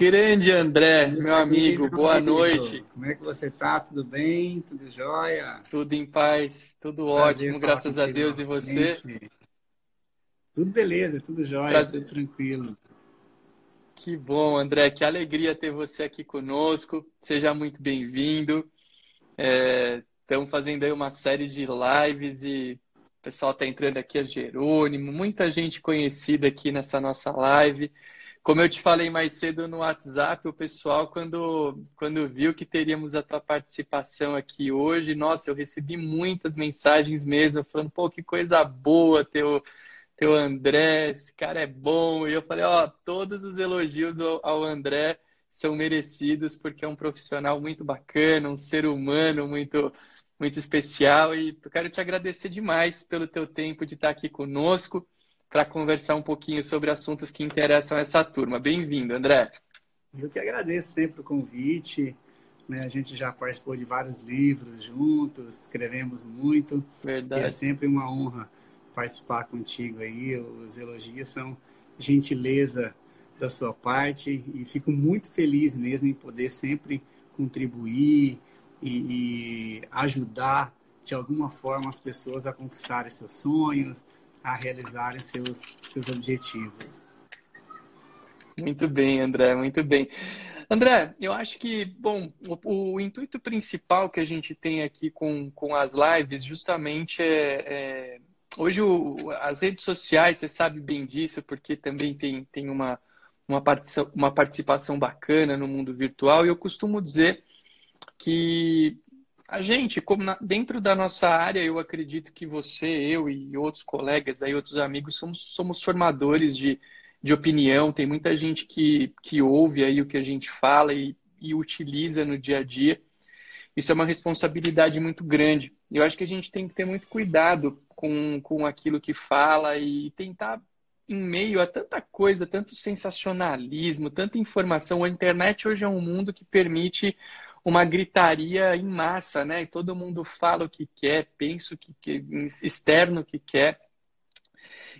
Grande André, meu amigo, boa amigo. noite. Como é que você tá? Tudo bem? Tudo jóia? Tudo em paz, tudo Prazer ótimo, graças a Deus. E você? Tudo beleza, tudo jóia, Prazer. tudo tranquilo. Que bom, André, que alegria ter você aqui conosco. Seja muito bem-vindo. É, estamos fazendo aí uma série de lives e o pessoal está entrando aqui, a Jerônimo, muita gente conhecida aqui nessa nossa live. Como eu te falei mais cedo no WhatsApp, o pessoal, quando, quando viu que teríamos a tua participação aqui hoje, nossa, eu recebi muitas mensagens mesmo, falando, pô, que coisa boa ter o André, esse cara é bom. E eu falei, ó, todos os elogios ao, ao André são merecidos, porque é um profissional muito bacana, um ser humano muito, muito especial. E eu quero te agradecer demais pelo teu tempo de estar aqui conosco para conversar um pouquinho sobre assuntos que interessam essa turma. Bem-vindo, André. Eu que agradeço sempre o convite. Né? A gente já participou de vários livros juntos, escrevemos muito. Verdade. E é sempre uma honra participar contigo aí. Os elogios são gentileza da sua parte e fico muito feliz mesmo em poder sempre contribuir e, e ajudar de alguma forma as pessoas a conquistarem seus sonhos, a realizarem seus, seus objetivos. Muito bem, André, muito bem. André, eu acho que, bom, o, o, intuito principal que a gente tem aqui com, com as lives justamente é. é hoje, o, as redes sociais, você sabe bem disso, porque também tem, tem uma, uma, participação, uma participação bacana no mundo virtual, e eu costumo dizer que a gente, como na, dentro da nossa área, eu acredito que você, eu e outros colegas, aí, outros amigos, somos, somos formadores de, de opinião. Tem muita gente que, que ouve aí o que a gente fala e, e utiliza no dia a dia. Isso é uma responsabilidade muito grande. Eu acho que a gente tem que ter muito cuidado com, com aquilo que fala e tentar, em meio a tanta coisa, tanto sensacionalismo, tanta informação. A internet hoje é um mundo que permite uma gritaria em massa, né? Todo mundo fala o que quer, pensa o que quer, externo o que quer.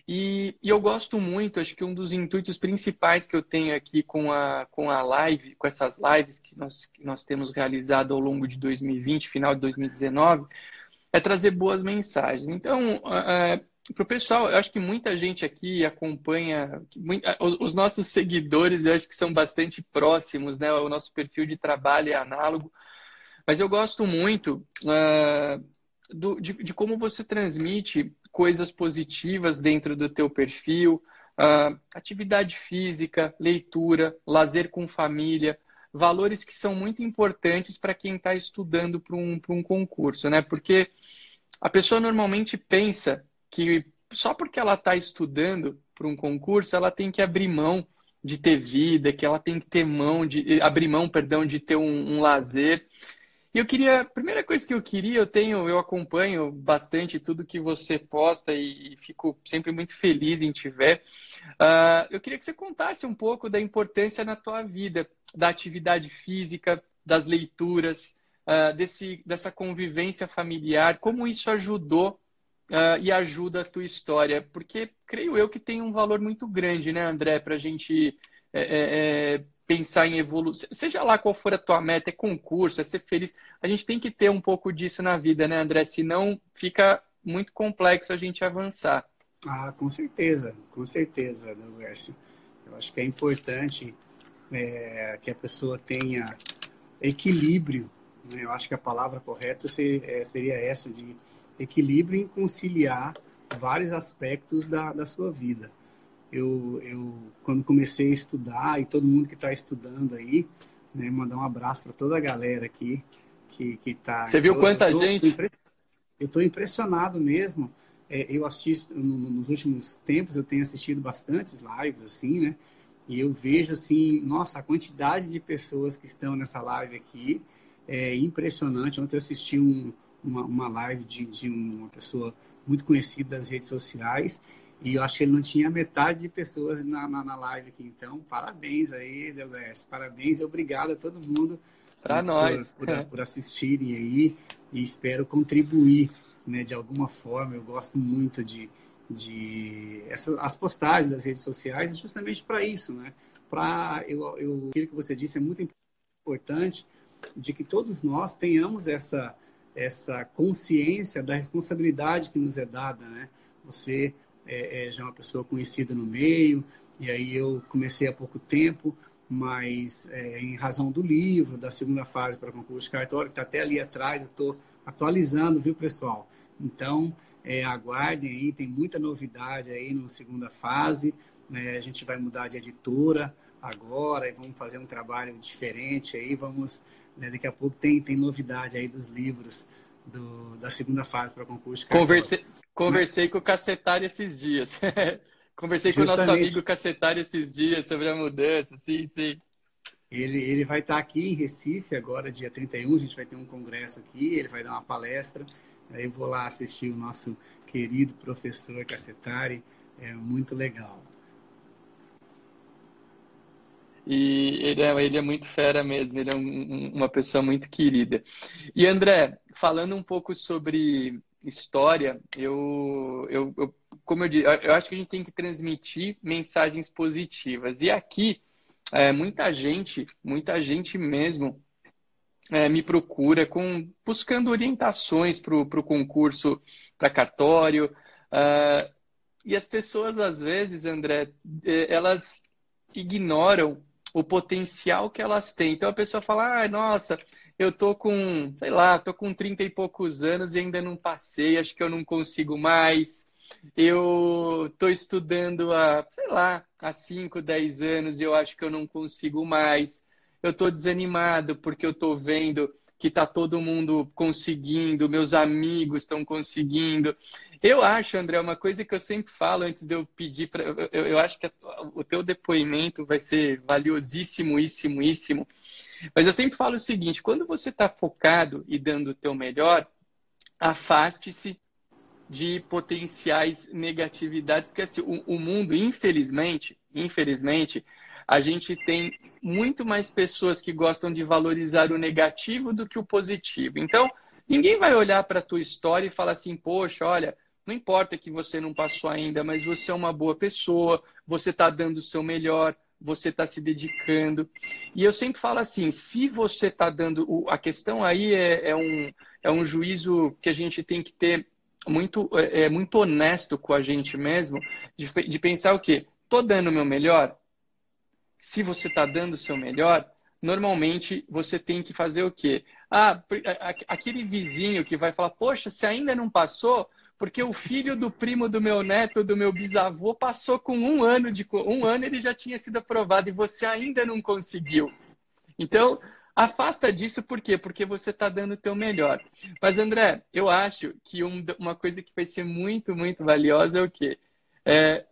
E, e, eu gosto muito, acho que um dos intuitos principais que eu tenho aqui com a, com a live, com essas lives que nós, que nós temos realizado ao longo de 2020, final de 2019, é trazer boas mensagens. Então, é, para o pessoal, eu acho que muita gente aqui acompanha, os nossos seguidores, eu acho que são bastante próximos, né? O nosso perfil de trabalho é análogo. Mas eu gosto muito uh, do, de, de, como você transmite coisas positivas dentro do teu perfil, uh, atividade física, leitura, lazer com família, valores que são muito importantes para quem está estudando para um, um concurso, né? Porque a pessoa normalmente pensa que só porque ela está estudando para um concurso, ela tem que abrir mão de ter vida, que ela tem que ter mão de abrir mão, perdão, de ter um, um lazer. E eu queria, a primeira coisa que eu queria, eu tenho, eu acompanho bastante tudo que você posta e, e fico sempre muito feliz em te ver. Uh, eu queria que você contasse um pouco da importância na tua vida da atividade física, das leituras, uh, desse, dessa convivência familiar, como isso ajudou uh, e ajuda a tua história? Porque creio eu que tem um valor muito grande, né, André, para a gente é, é, é, pensar em evolução. Seja lá qual for a tua meta, é concurso, é ser feliz. A gente tem que ter um pouco disso na vida, né, André? Senão fica muito complexo a gente avançar. Ah, com certeza, com certeza, Gércio. Eu acho que é importante é, que a pessoa tenha equilíbrio. Né? Eu acho que a palavra correta é, seria essa de equilíbrio em conciliar vários aspectos da, da sua vida. Eu, eu, quando comecei a estudar, e todo mundo que está estudando aí, né, mandar um abraço para toda a galera aqui que está. Você viu quanta eu tô, gente? Eu estou impressionado mesmo. É, eu assisto, nos últimos tempos, eu tenho assistido bastantes lives, assim, né? E eu vejo, assim, nossa, a quantidade de pessoas que estão nessa live aqui é impressionante. Ontem eu assisti um, uma, uma live de, de uma pessoa muito conhecida das redes sociais e eu acho que ele não tinha metade de pessoas na, na, na live aqui. Então, parabéns aí, Delgés. Parabéns e obrigado a todo mundo para nós por, por, por, assistirem aí e espero contribuir né, de alguma forma. Eu gosto muito de, de essas, as postagens das redes sociais justamente para isso, né? para eu, eu, aquilo que você disse é muito importante de que todos nós tenhamos essa essa consciência da responsabilidade que nos é dada, né? Você é, é já uma pessoa conhecida no meio e aí eu comecei há pouco tempo, mas é, em razão do livro, da segunda fase para concurso de cartório, que está até ali atrás, eu estou atualizando, viu, pessoal? Então, é, aguardem aí, tem muita novidade aí na segunda fase. Né? A gente vai mudar de editora agora e vamos fazer um trabalho diferente aí. Vamos, né, daqui a pouco tem, tem novidade aí dos livros do, da segunda fase para concurso. Conversei, conversei com o Cacetário esses dias. conversei Justamente. com o nosso amigo Cacetário esses dias sobre a mudança, sim, sim. Ele, ele vai estar aqui em Recife agora, dia 31, a gente vai ter um congresso aqui, ele vai dar uma palestra. Aí eu vou lá assistir o nosso querido professor Cacetari, é muito legal. E ele é, ele é muito fera mesmo, ele é um, uma pessoa muito querida. E André, falando um pouco sobre história, eu, eu, eu como eu disse, eu acho que a gente tem que transmitir mensagens positivas. E aqui, é, muita gente, muita gente mesmo, é, me procura com buscando orientações para o concurso para cartório. Uh, e as pessoas, às vezes, André, é, elas ignoram o potencial que elas têm. Então a pessoa fala, ah, nossa, eu tô com, sei lá, tô com 30 e poucos anos e ainda não passei, acho que eu não consigo mais. Eu tô estudando há, sei lá, há 5, 10 anos e eu acho que eu não consigo mais eu estou desanimado porque eu estou vendo que está todo mundo conseguindo, meus amigos estão conseguindo. Eu acho, André, uma coisa que eu sempre falo antes de eu pedir para. Eu, eu, acho que o teu depoimento vai ser valiosíssimo, íssimo, Mas eu sempre falo o seguinte: quando você está focado e dando o teu melhor, afaste-se de potenciais negatividades, porque assim, o, o mundo, infelizmente, infelizmente, a gente tem muito mais pessoas que gostam de valorizar o negativo do que o positivo. Então, ninguém vai olhar para a tua história e falar assim, poxa, olha, não importa que você não passou ainda, mas você é uma boa pessoa, você está dando o seu melhor, você está se dedicando. E eu sempre falo assim, se você está dando. A questão aí é, é, um, é um juízo que a gente tem que ter muito, é, é muito honesto com a gente mesmo, de, de pensar o quê? Estou dando o meu melhor? Se você está dando o seu melhor, normalmente você tem que fazer o quê? Ah, aquele vizinho que vai falar, poxa, se ainda não passou, porque o filho do primo do meu neto, do meu bisavô, passou com um ano de um ano ele já tinha sido aprovado e você ainda não conseguiu. Então, afasta disso por quê? Porque você está dando o teu melhor. Mas, André, eu acho que um, uma coisa que vai ser muito, muito valiosa é o quê? É,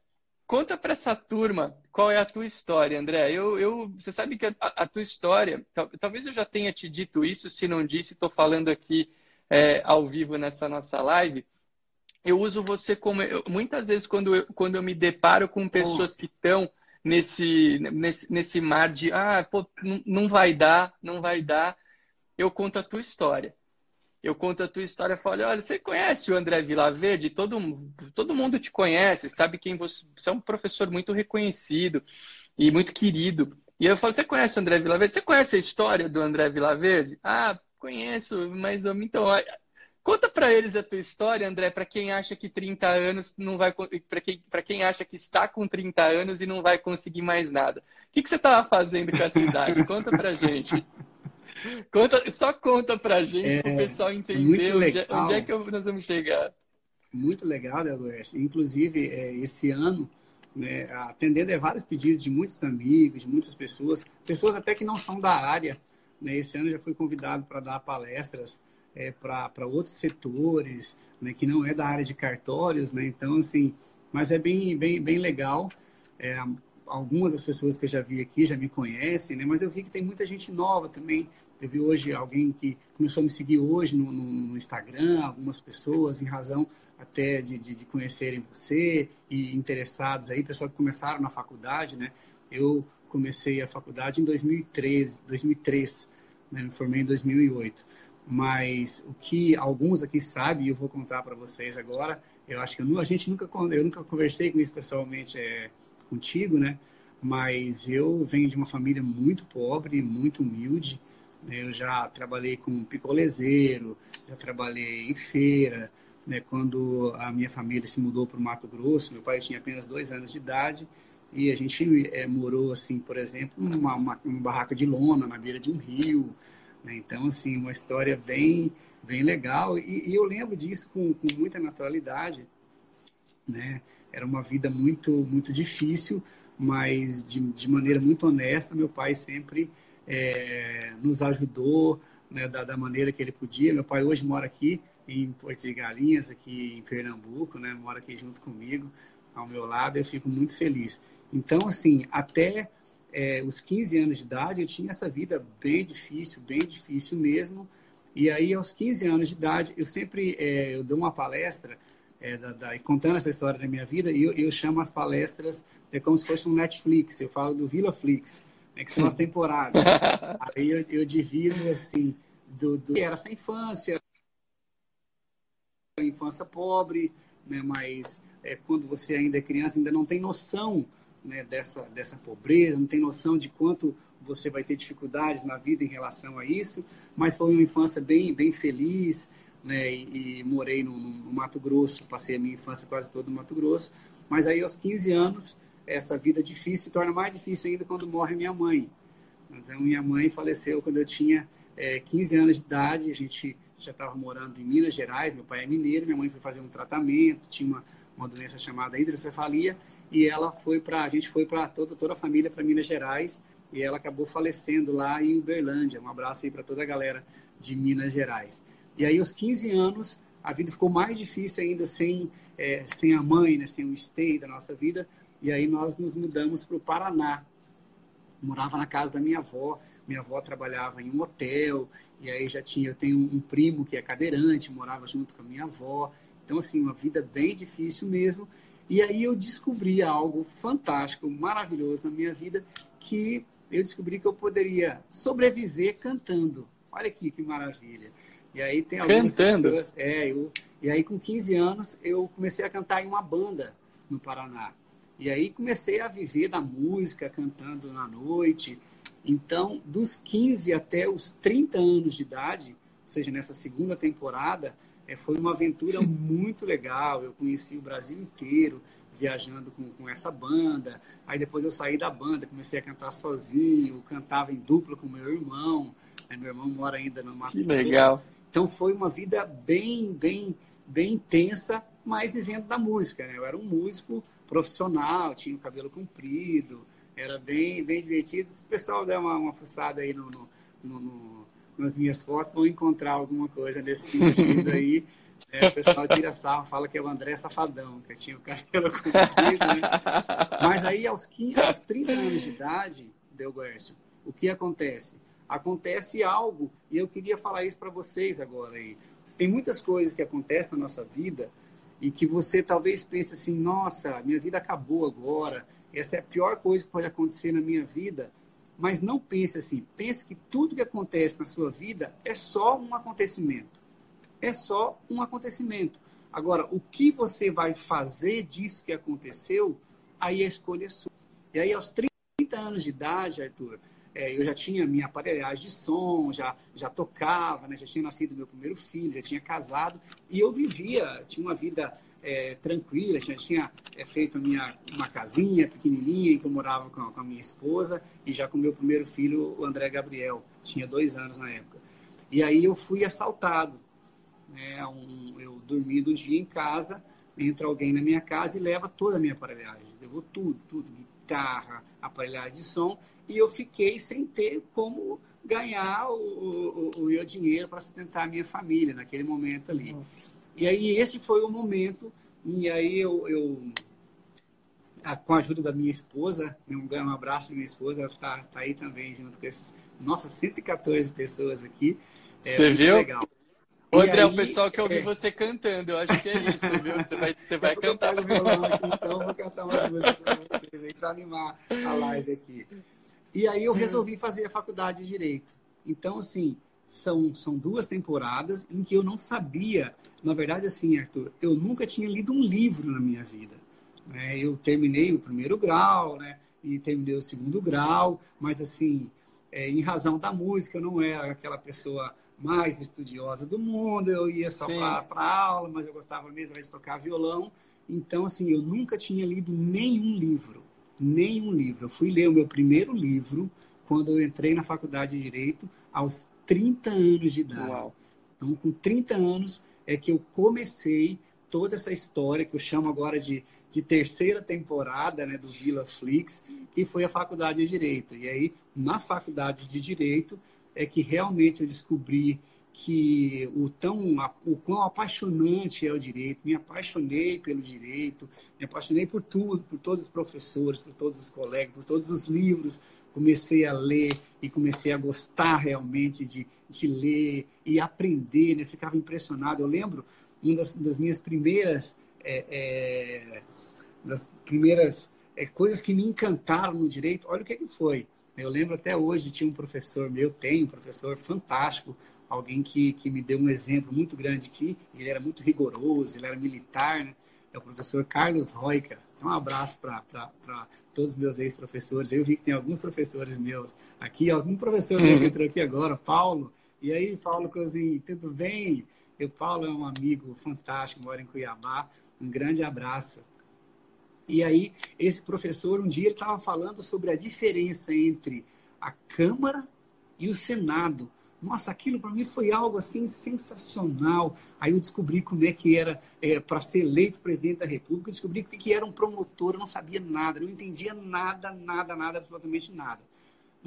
Conta para essa turma qual é a tua história, André. Eu, eu, você sabe que a, a tua história, talvez eu já tenha te dito isso, se não disse, estou falando aqui é, ao vivo nessa nossa live. Eu uso você como. Eu, muitas vezes, quando eu, quando eu me deparo com pessoas que estão nesse, nesse, nesse mar de, ah, pô, não vai dar, não vai dar, eu conto a tua história eu conto a tua história falo, olha, você conhece o André Vilaverde? Todo, todo mundo te conhece, sabe quem você... Você é um professor muito reconhecido e muito querido. E eu falo, você conhece o André Vilaverde? Você conhece a história do André Vilaverde? Ah, conheço, mas então, conta para eles a tua história, André, para quem acha que 30 anos não vai para quem, quem acha que está com 30 anos e não vai conseguir mais nada. O que, que você estava fazendo com a cidade? Conta pra gente. Conta, só conta pra gente, é, para o pessoal entender onde, é, onde, é que nós vamos chegar. Muito legal, Delores. Inclusive, é, esse ano, né, atendendo a vários pedidos de muitos amigos, de muitas pessoas, pessoas até que não são da área. Né, esse ano já fui convidado para dar palestras é, para outros setores, né, que não é da área de cartórios. Né, então, assim, mas é bem, bem, bem legal. É, algumas das pessoas que eu já vi aqui já me conhecem, né? Mas eu vi que tem muita gente nova também. Eu vi hoje alguém que começou a me seguir hoje no, no, no Instagram, algumas pessoas, em razão até de, de, de, conhecerem você e interessados aí, pessoal que começaram na faculdade, né? Eu comecei a faculdade em 2013, 2003, né? me formei em 2008. Mas o que alguns aqui sabem, e eu vou contar para vocês agora, eu acho que eu, a gente nunca, eu nunca conversei com isso pessoalmente, é, contigo, né? mas eu venho de uma família muito pobre, muito humilde. Né? Eu já trabalhei com picolezeiro, já trabalhei em feira. Né? Quando a minha família se mudou para o Mato Grosso, meu pai tinha apenas dois anos de idade e a gente é, morou, assim, por exemplo, numa uma, uma barraca de lona na beira de um rio. Né? Então, assim, uma história bem, bem legal. E, e eu lembro disso com, com muita naturalidade. Né? Era uma vida muito, muito difícil, mas de, de maneira muito honesta, meu pai sempre é, nos ajudou né, da, da, maneira que ele podia. Meu pai hoje mora aqui em Porto de Galinhas, aqui em Pernambuco, né, mora aqui junto comigo, ao meu lado, eu fico muito feliz. Então, assim, até é, os 15 anos de idade, eu tinha essa vida bem difícil, bem difícil mesmo. E aí, aos 15 anos de idade, eu sempre é, eu dou uma palestra é, da, da, contando essa história da minha vida, e eu, eu chamo as palestras é como se fosse um Netflix, eu falo do VilaFlix, né, que são as temporadas. Aí eu, eu divido assim, do, do era essa infância, infância pobre, né, mas é, quando você ainda é criança, ainda não tem noção né, dessa, dessa pobreza, não tem noção de quanto você vai ter dificuldades na vida em relação a isso, mas foi uma infância bem, bem feliz, né, e, e morei no, no, Mato Grosso, passei a minha infância quase toda no Mato Grosso, mas aí aos 15 anos, essa vida difícil se torna mais difícil ainda quando morre minha mãe. Então, minha mãe faleceu quando eu tinha é, 15 anos de idade, a gente já estava morando em Minas Gerais, meu pai é mineiro, minha mãe foi fazer um tratamento, tinha uma, uma doença chamada hidrocefalia, e ela foi para, a gente foi para toda, toda a família para Minas Gerais, e ela acabou falecendo lá em Uberlândia. Um abraço aí para toda a galera de Minas Gerais. E aí, aos 15 anos, a vida ficou mais difícil ainda sem, é, sem a mãe, né, sem o stay da nossa vida. E aí nós nos mudamos para o Paraná. Morava na casa da minha avó. Minha avó trabalhava em um hotel. E aí já tinha, eu tenho um primo que é cadeirante, morava junto com a minha avó. Então, assim, uma vida bem difícil mesmo. E aí eu descobri algo fantástico, maravilhoso na minha vida, que eu descobri que eu poderia sobreviver cantando. Olha aqui que maravilha. E aí tem algumas Cantando. pessoas. É, eu, e aí com 15 anos eu comecei a cantar em uma banda no Paraná. E aí comecei a viver da música, cantando na noite. Então, dos 15 até os 30 anos de idade, ou seja, nessa segunda temporada, é, foi uma aventura muito legal. Eu conheci o Brasil inteiro viajando com, com essa banda. Aí depois eu saí da banda, comecei a cantar sozinho, cantava em dupla com meu irmão. Aí meu irmão mora ainda no Mato Que legal. Então foi uma vida bem, bem, bem intensa, mas vivendo da música. Né? Eu era um músico profissional, tinha o cabelo comprido, era bem, bem divertido. Se o pessoal der uma, uma fuçada aí no, no, no, nas minhas fotos, vão encontrar alguma coisa nesse sentido aí. É, o pessoal tira sarro, fala que é o André Safadão, que tinha o cabelo comprido. Né? Mas aí, aos, 15, aos 30 anos de idade, Delguércio, o que acontece? acontece algo, e eu queria falar isso para vocês agora aí. Tem muitas coisas que acontecem na nossa vida e que você talvez pense assim, nossa, minha vida acabou agora, essa é a pior coisa que pode acontecer na minha vida. Mas não pense assim, pense que tudo que acontece na sua vida é só um acontecimento. É só um acontecimento. Agora, o que você vai fazer disso que aconteceu, aí a escolha é sua. E aí, aos 30 anos de idade, Arthur, é, eu já tinha minha aparelhagem de som, já, já tocava, né? já tinha nascido meu primeiro filho, já tinha casado, e eu vivia, tinha uma vida é, tranquila, já tinha é, feito minha, uma casinha pequenininha em que eu morava com, com a minha esposa, e já com meu primeiro filho, o André Gabriel, tinha dois anos na época. E aí eu fui assaltado. Né? Um, eu dormi um dia em casa, entra alguém na minha casa e leva toda a minha aparelhagem, levou tudo, tudo, guitarra, aparelhagem de som, e eu fiquei sem ter como ganhar o, o, o meu dinheiro para sustentar a minha família naquele momento ali. Nossa. E aí esse foi o momento, e aí eu, eu a, com a ajuda da minha esposa, um, um abraço minha esposa, ela está tá aí também junto com esses, nossa, 114 pessoas aqui. É, Você viu? Legal. Ô, André, aí, o pessoal quer ouvir é... você cantando, eu acho que é isso, viu? Você vai, você vai cantar. Eu violão aqui, então vou cantar umas músicas para vocês aí, para animar a live aqui. E aí eu hum. resolvi fazer a faculdade de Direito. Então, assim, são, são duas temporadas em que eu não sabia. Na verdade, assim, Arthur, eu nunca tinha lido um livro na minha vida. Né? Eu terminei o primeiro grau, né? e terminei o segundo grau, mas assim, é, em razão da música, eu não era aquela pessoa mais estudiosa do mundo, eu ia só para aula, mas eu gostava mesmo de tocar violão. Então, assim, eu nunca tinha lido nenhum livro, nenhum livro. Eu fui ler o meu primeiro livro quando eu entrei na faculdade de Direito, aos 30 anos de idade. Uau. Então, com 30 anos é que eu comecei toda essa história que eu chamo agora de, de terceira temporada né, do Vila Flix, que foi a faculdade de Direito. E aí, na faculdade de Direito, é que realmente eu descobri que o tão o quão apaixonante é o direito, me apaixonei pelo direito, me apaixonei por tudo, por todos os professores, por todos os colegas, por todos os livros, comecei a ler e comecei a gostar realmente de, de ler e aprender, né? Ficava impressionado. Eu lembro uma das, das minhas primeiras é, é, das primeiras é, coisas que me encantaram no direito. Olha o que, que foi. Eu lembro até hoje tinha um professor meu, tem um professor fantástico, alguém que, que me deu um exemplo muito grande que ele era muito rigoroso, ele era militar, né? É o professor Carlos Roica. Um abraço para todos os meus ex-professores. Eu vi que tem alguns professores meus aqui, algum professor meu que entrou aqui agora, Paulo. E aí, Paulo Cozinho, tudo bem? O Paulo é um amigo fantástico, mora em Cuiabá. Um grande abraço. E aí, esse professor, um dia, ele estava falando sobre a diferença entre a Câmara e o Senado. Nossa, aquilo para mim foi algo assim sensacional. Aí eu descobri como é que era é, para ser eleito presidente da República, eu descobri o que era um promotor, eu não sabia nada, não entendia nada, nada, nada, absolutamente nada.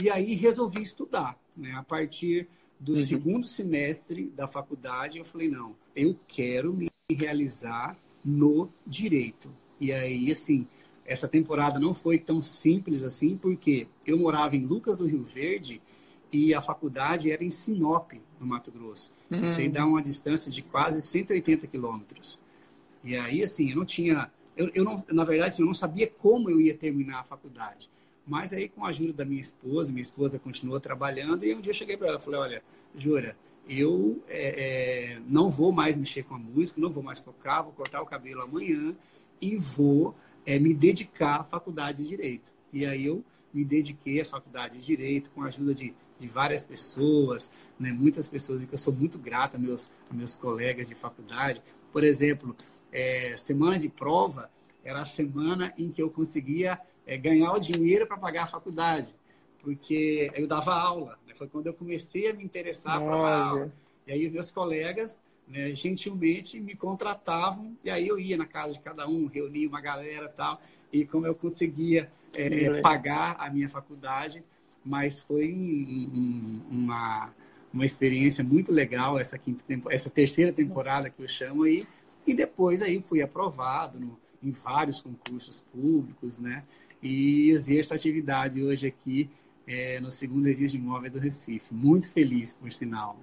E aí resolvi estudar. Né? A partir do uhum. segundo semestre da faculdade, eu falei: não, eu quero me realizar no direito. E aí, assim, essa temporada não foi tão simples assim, porque eu morava em Lucas do Rio Verde e a faculdade era em Sinop, no Mato Grosso. Uhum. Isso aí dá uma distância de quase 180 quilômetros. E aí, assim, eu não tinha... Eu, eu não, na verdade, assim, eu não sabia como eu ia terminar a faculdade. Mas aí, com a ajuda da minha esposa, minha esposa continuou trabalhando, e um dia eu cheguei para ela e falei, olha, Jura, eu é, é, não vou mais mexer com a música, não vou mais tocar, vou cortar o cabelo amanhã e vou é, me dedicar à faculdade de Direito. E aí eu me dediquei à faculdade de Direito com a ajuda de de várias pessoas, né? muitas pessoas, que eu sou muito grata meus, meus colegas de faculdade. Por exemplo, é, semana de prova era a semana em que eu conseguia é, ganhar o dinheiro para pagar a faculdade, porque eu dava aula. Né? Foi quando eu comecei a me interessar por aula. E aí meus colegas né, gentilmente me contratavam e aí eu ia na casa de cada um, reunia uma galera tal, e como eu conseguia é, pagar a minha faculdade, mas foi um, uma, uma experiência muito legal essa quinta essa terceira temporada que eu chamo aí e depois aí fui aprovado no, em vários concursos públicos, né? E exerço atividade hoje aqui é, no segundo registro de imóvel do Recife. Muito feliz, por sinal.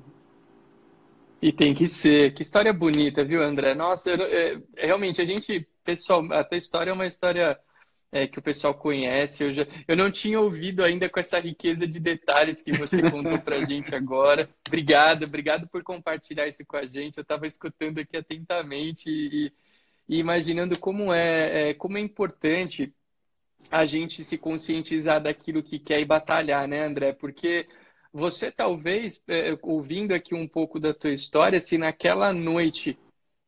E tem que ser. Que história bonita, viu, André? Nossa, eu, é, realmente, a gente, pessoal, a tua história é uma história é, que o pessoal conhece. Eu, já, eu não tinha ouvido ainda com essa riqueza de detalhes que você contou para a gente agora. Obrigado, obrigado por compartilhar isso com a gente. Eu estava escutando aqui atentamente e, e imaginando como é, é, como é importante a gente se conscientizar daquilo que quer e batalhar, né, André? Porque você talvez, é, ouvindo aqui um pouco da tua história, se naquela noite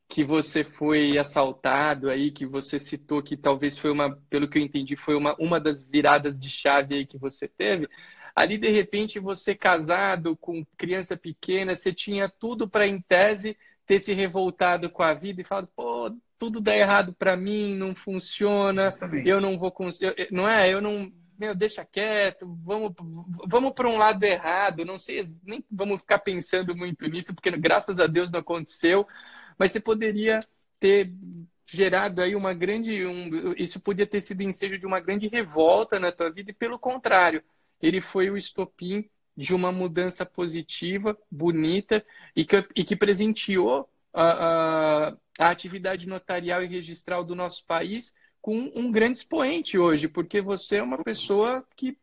que você foi assaltado aí, que você citou que talvez foi uma, pelo que eu entendi, foi uma, uma das viradas de chave aí que você teve. Ali, de repente, você casado com criança pequena, você tinha tudo para, em tese, ter se revoltado com a vida e falado, pô, tudo dá errado para mim, não funciona, Justamente. eu não vou conseguir, não é? Eu não, meu, deixa quieto, vamos, vamos para um lado errado, não sei, nem vamos ficar pensando muito nisso, porque graças a Deus não aconteceu, mas você poderia ter gerado aí uma grande. Um, isso podia ter sido ensejo de uma grande revolta na tua vida, e pelo contrário, ele foi o estopim de uma mudança positiva, bonita, e que, e que presenteou a, a, a atividade notarial e registral do nosso país com um grande expoente hoje, porque você é uma pessoa que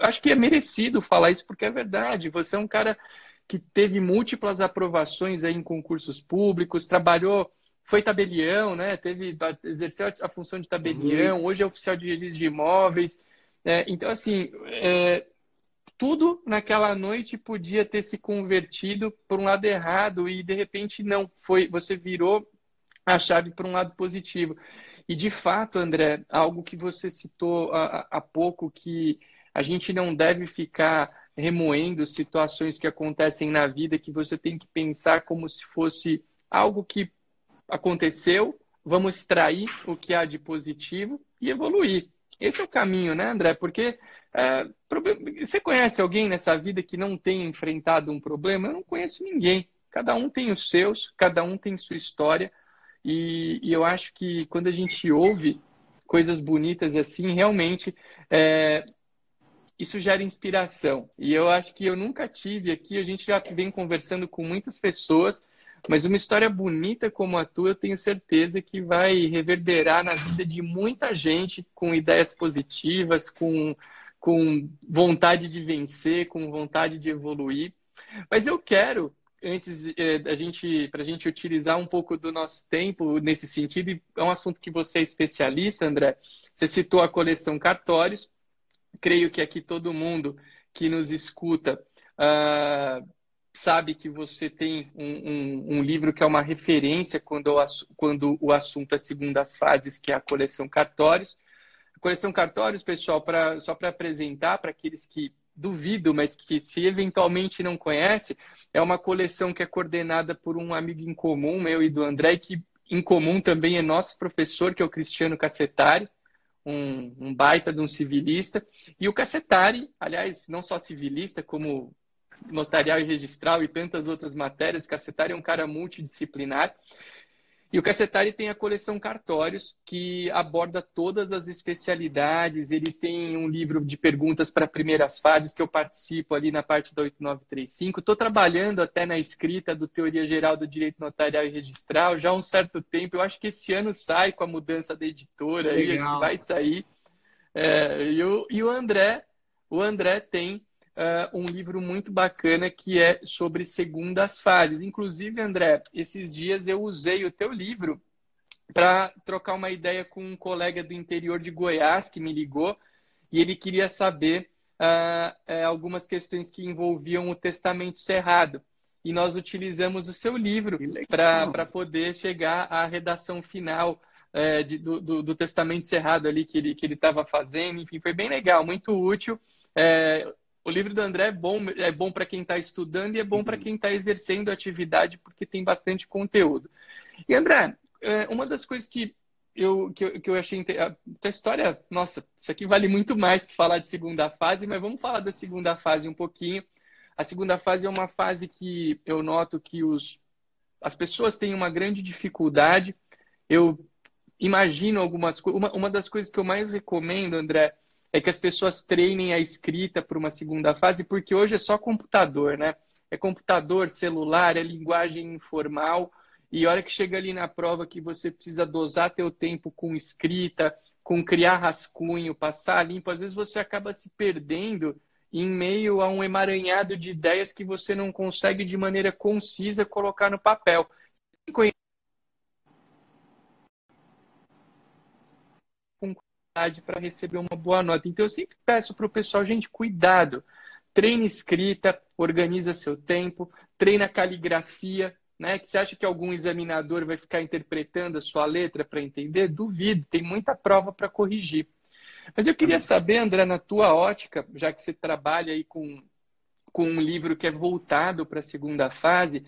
acho que é merecido falar isso, porque é verdade. Você é um cara que teve múltiplas aprovações aí em concursos públicos, trabalhou, foi tabelião, né? Teve, exerceu a função de tabelião, uhum. hoje é oficial de registro de imóveis. É, então, assim, é, tudo naquela noite podia ter se convertido por um lado errado e de repente não foi. Você virou a chave para um lado positivo. E de fato, André, algo que você citou há, pouco que a gente não deve ficar remoendo situações que acontecem na vida que você tem que pensar como se fosse algo que aconteceu, vamos extrair o que há de positivo e evoluir. Esse é o caminho, né, André? Porque é, você conhece alguém nessa vida que não tem enfrentado um problema? Eu não conheço ninguém. Cada um tem os seus, cada um tem sua história. E, e eu acho que quando a gente ouve coisas bonitas assim, realmente é, isso gera inspiração. E eu acho que eu nunca tive aqui, a gente já vem conversando com muitas pessoas, mas uma história bonita como a tua, eu tenho certeza que vai reverberar na vida de muita gente com ideias positivas, com, com vontade de vencer, com vontade de evoluir. Mas eu quero, antes é, da gente, para a gente utilizar um pouco do nosso tempo nesse sentido, e é um assunto que você é especialista, André. Você citou a coleção Cartórios creio que aqui todo mundo que nos escuta uh, sabe que você tem um, um, um, livro que é uma referência quando o, quando o assunto é segundas fases, que é a coleção Cartórios. A coleção Cartórios, pessoal, só para apresentar para aqueles que duvido, mas que se eventualmente não conhece, é uma coleção que é coordenada por um amigo em comum, meu e do André, que em comum também é nosso professor, que é o Cristiano Cassetari um, um baita de um civilista. E o Cassetari, aliás, não só civilista, como notarial e registral e tantas outras matérias, Cassetari é um cara multidisciplinar. E o Cassetari tem a coleção Cartórios, que aborda todas as especialidades. Ele tem um livro de perguntas para primeiras fases, que eu participo ali na parte da 8935. Estou trabalhando até na escrita do Teoria Geral do Direito Notarial e Registral já há um certo tempo. Eu acho que esse ano sai com a mudança da editora, aí, acho que vai sair. É, e, o, e o André, o André tem uh, um livro muito bacana que é sobre segundas fases. Inclusive, André, esses dias eu usei o teu livro para trocar uma ideia com um colega do interior de Goiás que me ligou e ele queria saber uh, algumas questões que envolviam o testamento cerrado. E nós utilizamos o seu livro para poder chegar à redação final é, de, do, do, do, testamento cerrado ali que ele que estava fazendo. Enfim, foi bem legal, muito útil. É, o livro do André é bom, é bom para quem está estudando e é bom para uhum. quem está exercendo a atividade, porque tem bastante conteúdo. E, André, é, uma das coisas que eu, que eu, que eu achei. A história, nossa, isso aqui vale muito mais que falar de segunda fase, mas vamos falar da segunda fase um pouquinho. A segunda fase é uma fase que eu noto que os, as pessoas têm uma grande dificuldade. Eu imagino algumas coisas. Uma, uma das coisas que eu mais recomendo, André, é que as pessoas treinem a escrita para uma segunda fase, porque hoje é só computador, né? É computador, celular, é linguagem informal. E a hora que chega ali na prova que você precisa dosar teu tempo com escrita, com criar rascunho, passar limpo, às vezes você acaba se perdendo em meio a um emaranhado de ideias que você não consegue de maneira concisa colocar no papel para receber uma boa nota. Então, eu sempre peço para o pessoal, gente, cuidado. Treine escrita, organiza seu tempo, treina caligrafia, né? Que você acha que algum examinador vai ficar interpretando a sua letra para entender? Duvido, tem muita prova para corrigir. Mas eu queria saber, André, na tua ótica, já que você trabalha aí com, com um livro que é voltado para a segunda fase,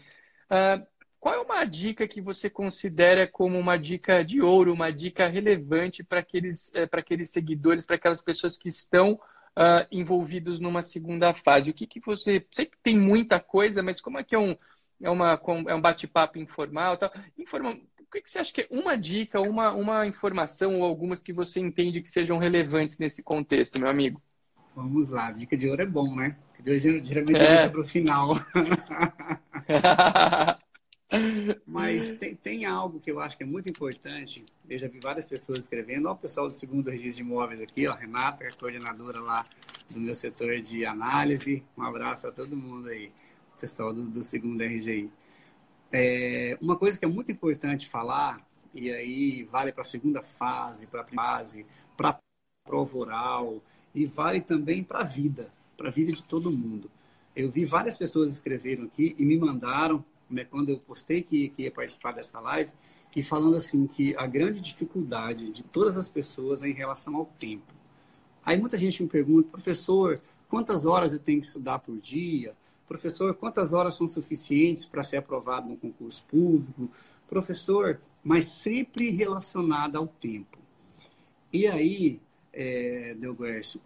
uh, qual é uma dica que você considera como uma dica de ouro, uma dica relevante para aqueles, eh, para aqueles seguidores, para aquelas pessoas que estão uh, envolvidos numa segunda fase? O que, que você. Sei que tem muita coisa, mas como é que é um, é uma, é um bate-papo informal? Tal? Informa, o que, que você acha que é uma dica, uma, uma informação ou algumas que você entende que sejam relevantes nesse contexto, meu amigo? Vamos lá, dica de ouro é bom, né? Porque geralmente é. deixa para o final. Mas tem, tem algo que eu acho que é muito importante. Eu já vi várias pessoas escrevendo. Ó, o pessoal do segundo registro de imóveis aqui, ó, Renata, que é coordenadora lá do meu setor de análise. Um abraço a todo mundo aí, pessoal do, do segundo RGI. É, uma coisa que é muito importante falar, e aí vale para a segunda fase, para a fase, para a prova oral, e vale também para a vida, para a vida de todo mundo. Eu vi várias pessoas escreveram aqui e me mandaram, quando eu postei que, que ia participar dessa live, e falando assim que a grande dificuldade de todas as pessoas é em relação ao tempo. Aí muita gente me pergunta, professor, quantas horas eu tenho que estudar por dia? Professor, quantas horas são suficientes para ser aprovado no concurso público? Professor, mas sempre relacionada ao tempo. E aí, é,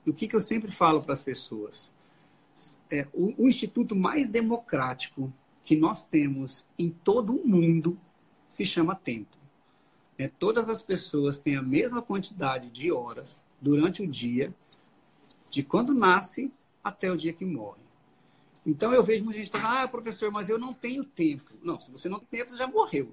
o que, que eu sempre falo para as pessoas? É, o, o instituto mais democrático que nós temos em todo o mundo se chama tempo. É, todas as pessoas têm a mesma quantidade de horas durante o dia, de quando nasce até o dia que morre. Então eu vejo muita gente falando, ah, professor, mas eu não tenho tempo. Não, se você não tem tempo, você já morreu.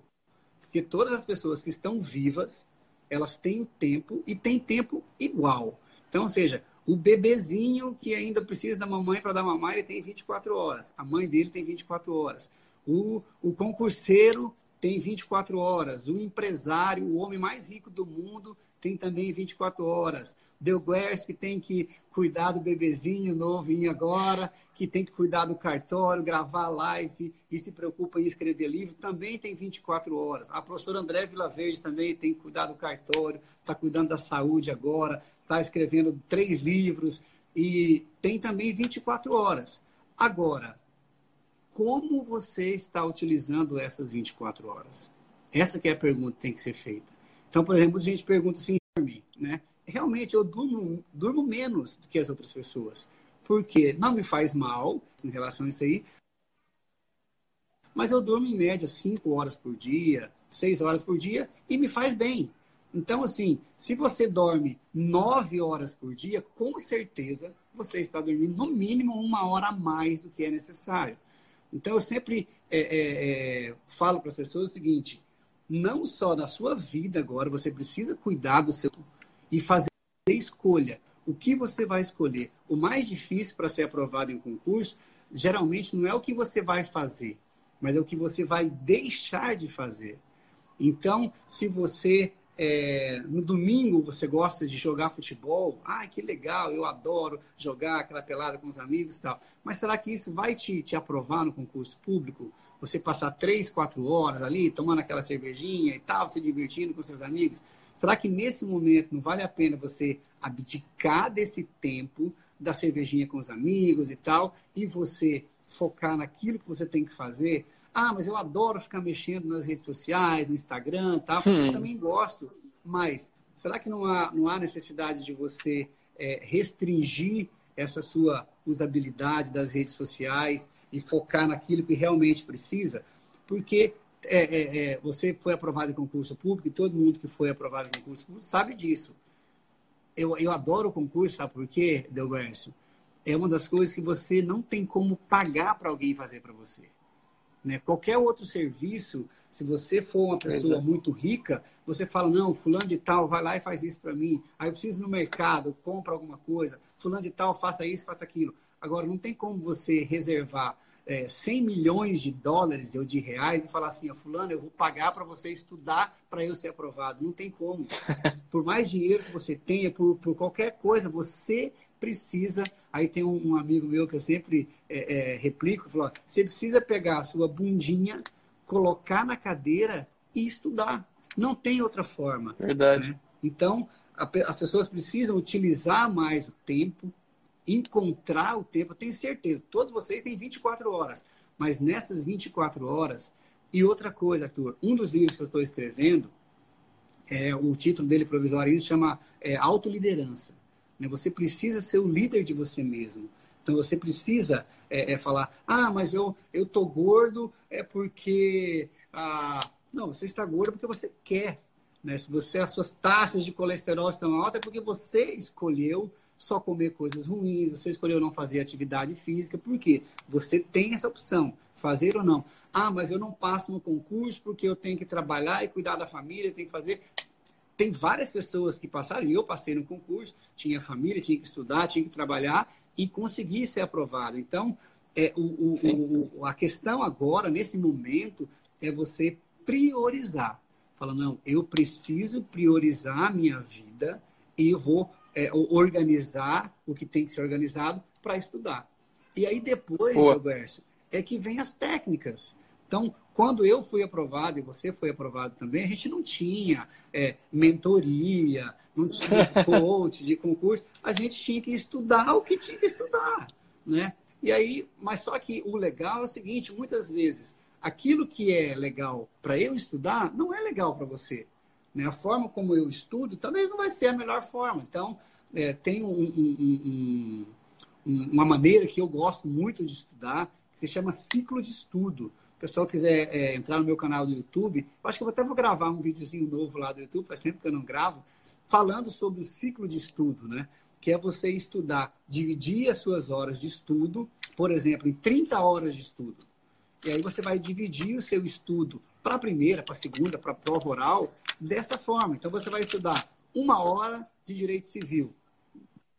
Porque todas as pessoas que estão vivas, elas têm tempo e têm tempo igual. Então, ou seja, o bebezinho que ainda precisa da mamãe para dar mamãe, ele tem 24 horas. A mãe dele tem 24 horas. O, o concurseiro tem 24 horas. O empresário, o homem mais rico do mundo, tem também 24 horas. Delguers, que tem que cuidar do bebezinho novinho agora, que tem que cuidar do cartório, gravar live e se preocupa em escrever livro, também tem 24 horas. A professora André Vilaverde também tem que cuidar do cartório, está cuidando da saúde agora, está escrevendo três livros e tem também 24 horas. Agora, como você está utilizando essas 24 horas? Essa que é a pergunta que tem que ser feita. Então, por exemplo, a gente pergunta assim, né? Realmente, eu durmo, durmo menos do que as outras pessoas. Porque não me faz mal em relação a isso aí, mas eu durmo em média 5 horas por dia, 6 horas por dia e me faz bem. Então, assim, se você dorme 9 horas por dia, com certeza você está dormindo no mínimo uma hora a mais do que é necessário. Então, eu sempre é, é, é, falo para as pessoas o seguinte: não só na sua vida agora, você precisa cuidar do seu e fazer escolha. O que você vai escolher? O mais difícil para ser aprovado em concurso, geralmente não é o que você vai fazer, mas é o que você vai deixar de fazer. Então, se você é, no domingo você gosta de jogar futebol, ah, que legal, eu adoro jogar aquela pelada com os amigos e tal. Mas será que isso vai te, te aprovar no concurso público? Você passar três, quatro horas ali tomando aquela cervejinha e tal, se divertindo com seus amigos? Será que nesse momento não vale a pena você abdicar desse tempo da cervejinha com os amigos e tal e você focar naquilo que você tem que fazer? Ah, mas eu adoro ficar mexendo nas redes sociais, no Instagram tal. Hum. Eu também gosto. Mas será que não há, não há necessidade de você é, restringir essa sua usabilidade das redes sociais e focar naquilo que realmente precisa? Porque é, é, é, você foi aprovado em concurso público e todo mundo que foi aprovado em concurso público sabe disso. Eu, eu adoro o concurso, sabe por quê, Delguercio? É uma das coisas que você não tem como pagar para alguém fazer para você. Né? Qualquer outro serviço, se você for uma pessoa muito rica, você fala, não, fulano de tal, vai lá e faz isso para mim. Aí eu preciso ir no mercado, compra alguma coisa. Fulano de tal, faça isso, faça aquilo. Agora, não tem como você reservar é, 100 milhões de dólares ou de reais e falar assim, fulano, eu vou pagar para você estudar para eu ser aprovado. Não tem como. Por mais dinheiro que você tenha, por, por qualquer coisa, você precisa. Aí tem um, um amigo meu que eu sempre é, é, replico, falou, você precisa pegar a sua bundinha, colocar na cadeira e estudar. Não tem outra forma. Verdade. Né? Então, a, as pessoas precisam utilizar mais o tempo, encontrar o tempo. Eu tenho certeza, todos vocês têm 24 horas, mas nessas 24 horas. E outra coisa, Arthur, um dos livros que eu estou escrevendo, é, o título dele provisório se chama é, Autoliderança. Né? Você precisa ser o líder de você mesmo. Então você precisa é, é, falar, ah, mas eu eu tô gordo é porque ah, não, você está gordo porque você quer, né? Se você as suas taxas de colesterol estão altas é porque você escolheu só comer coisas ruins, você escolheu não fazer atividade física, por quê? Você tem essa opção, fazer ou não. Ah, mas eu não passo no concurso porque eu tenho que trabalhar e cuidar da família, tenho que fazer. Tem várias pessoas que passaram, e eu passei no concurso, tinha família, tinha que estudar, tinha que trabalhar e consegui ser aprovado. Então, é, o, o, o, a questão agora, nesse momento, é você priorizar. Fala, não, eu preciso priorizar a minha vida e eu vou é, organizar o que tem que ser organizado para estudar. E aí depois, Roberto, é que vem as técnicas. Então, quando eu fui aprovado e você foi aprovado também, a gente não tinha é, mentoria, não tinha coach de concurso, a gente tinha que estudar o que tinha que estudar, né? E aí, mas só que o legal é o seguinte, muitas vezes aquilo que é legal para eu estudar não é legal para você. Né? A forma como eu estudo talvez não vai ser a melhor forma. Então, é, tem um, um, um, uma maneira que eu gosto muito de estudar, que se chama ciclo de estudo pessoal quiser é, entrar no meu canal do YouTube, acho que eu até vou gravar um videozinho novo lá do YouTube, faz tempo que eu não gravo, falando sobre o ciclo de estudo, né? Que é você estudar, dividir as suas horas de estudo, por exemplo, em 30 horas de estudo. E aí você vai dividir o seu estudo para a primeira, para a segunda, para a prova oral, dessa forma. Então você vai estudar uma hora de direito civil,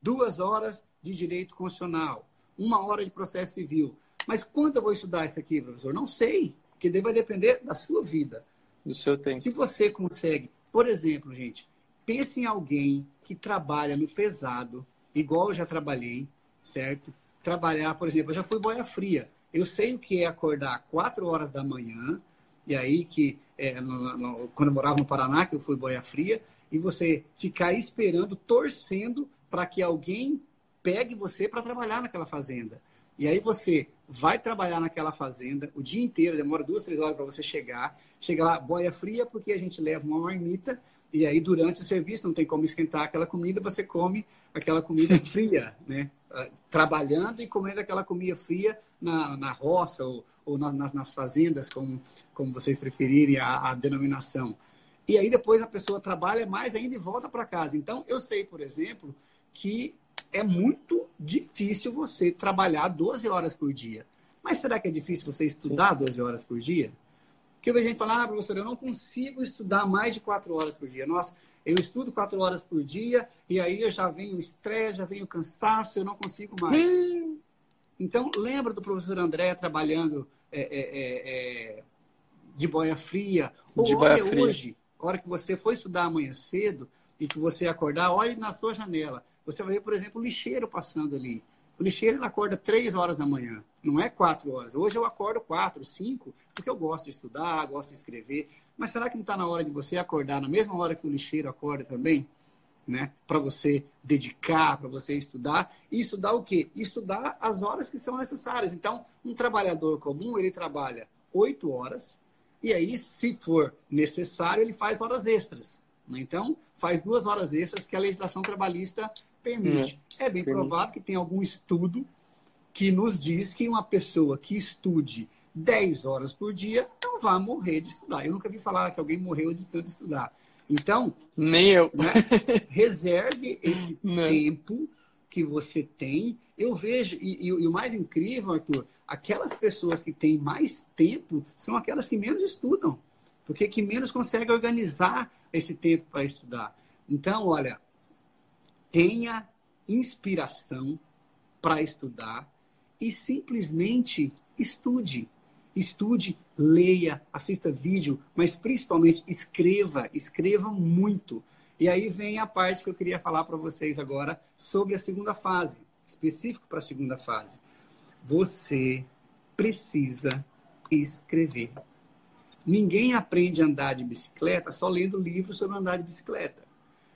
duas horas de direito constitucional, uma hora de processo civil, mas quando eu vou estudar isso aqui, professor? Não sei, porque vai depender da sua vida. Do seu tempo. Se você consegue, por exemplo, gente, pense em alguém que trabalha no pesado, igual eu já trabalhei, certo? Trabalhar, por exemplo, eu já fui boia fria. Eu sei o que é acordar 4 horas da manhã, e aí que, é, no, no, quando eu morava no Paraná, que eu fui boia fria, e você ficar esperando, torcendo para que alguém pegue você para trabalhar naquela fazenda. E aí você vai trabalhar naquela fazenda o dia inteiro, demora duas, três horas para você chegar. Chega lá, boia fria, porque a gente leva uma marmita e aí durante o serviço não tem como esquentar aquela comida, você come aquela comida fria, né? Ah, trabalhando e comendo aquela comida fria na, na roça ou, ou nas, nas fazendas, como, como vocês preferirem a, a denominação. E aí depois a pessoa trabalha mais ainda e volta para casa. Então, eu sei, por exemplo, que é muito difícil você trabalhar 12 horas por dia. Mas será que é difícil você estudar Sim. 12 horas por dia? Porque eu vejo gente falar, ah, professor, eu não consigo estudar mais de 4 horas por dia. Nossa, eu estudo 4 horas por dia e aí eu já venho estresse, já venho cansaço, eu não consigo mais. Hum. Então, lembra do professor André trabalhando é, é, é, é de boia fria? Ou de olha fria. hoje, a hora que você foi estudar amanhã cedo e que você acordar, olhe na sua janela você vai ver, por exemplo, o lixeiro passando ali. O lixeiro ele acorda três horas da manhã, não é quatro horas. Hoje eu acordo quatro, cinco, porque eu gosto de estudar, gosto de escrever. Mas será que não está na hora de você acordar na mesma hora que o lixeiro acorda também? Né? Para você dedicar, para você estudar. E estudar o quê? Estudar as horas que são necessárias. Então, um trabalhador comum, ele trabalha oito horas, e aí, se for necessário, ele faz horas extras. Né? Então, faz duas horas extras que a legislação trabalhista permite. É, é bem permite. provável que tem algum estudo que nos diz que uma pessoa que estude 10 horas por dia não vai morrer de estudar. Eu nunca vi falar que alguém morreu de tanto estudar. Então, nem eu. Né, reserve esse não. tempo que você tem. Eu vejo, e, e, e, o mais incrível, Arthur, aquelas pessoas que têm mais tempo são aquelas que menos estudam, porque que menos conseguem organizar esse tempo para estudar. Então, olha, tenha inspiração para estudar e simplesmente estude. Estude, leia, assista vídeo, mas principalmente escreva, escreva muito. E aí vem a parte que eu queria falar para vocês agora sobre a segunda fase, específico para a segunda fase. Você precisa escrever. Ninguém aprende a andar de bicicleta só lendo livros sobre andar de bicicleta.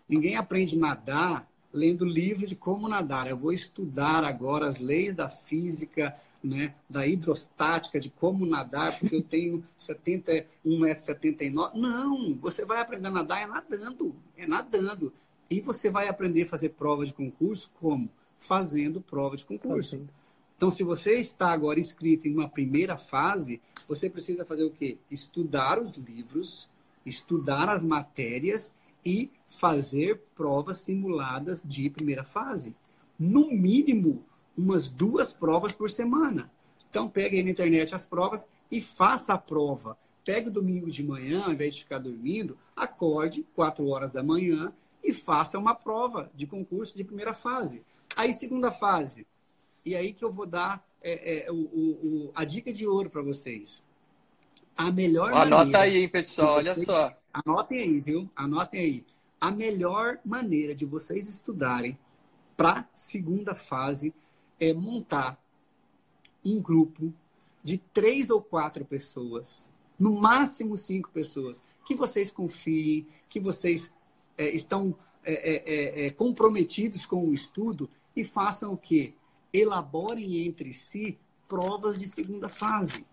Ninguém aprende a nadar lendo livro de como nadar. Eu vou estudar agora as leis da física, né, da hidrostática, de como nadar, porque eu tenho 71,79m. Não, você vai aprender a nadar é nadando, é nadando. E você vai aprender a fazer prova de concurso como? Fazendo prova de concurso. Então, se você está agora inscrito em uma primeira fase, você precisa fazer o quê? Estudar os livros, estudar as matérias e fazer provas simuladas de primeira fase. No mínimo, umas duas provas por semana. Então, pegue aí na internet as provas e faça a prova. Pegue o domingo de manhã, ao invés de ficar dormindo, acorde 4 horas da manhã e faça uma prova de concurso de primeira fase. Aí, segunda fase. E aí que eu vou dar é, é, o, o, a dica de ouro para vocês. A melhor Anota maneira aí, pessoal, olha só. Anotem aí, viu? Anotem aí. a melhor maneira de vocês estudarem para segunda fase é montar um grupo de três ou quatro pessoas, no máximo cinco pessoas, que vocês confiem, que vocês é, estão é, é, é, é comprometidos com o estudo e façam o quê? Elaborem entre si provas de segunda fase.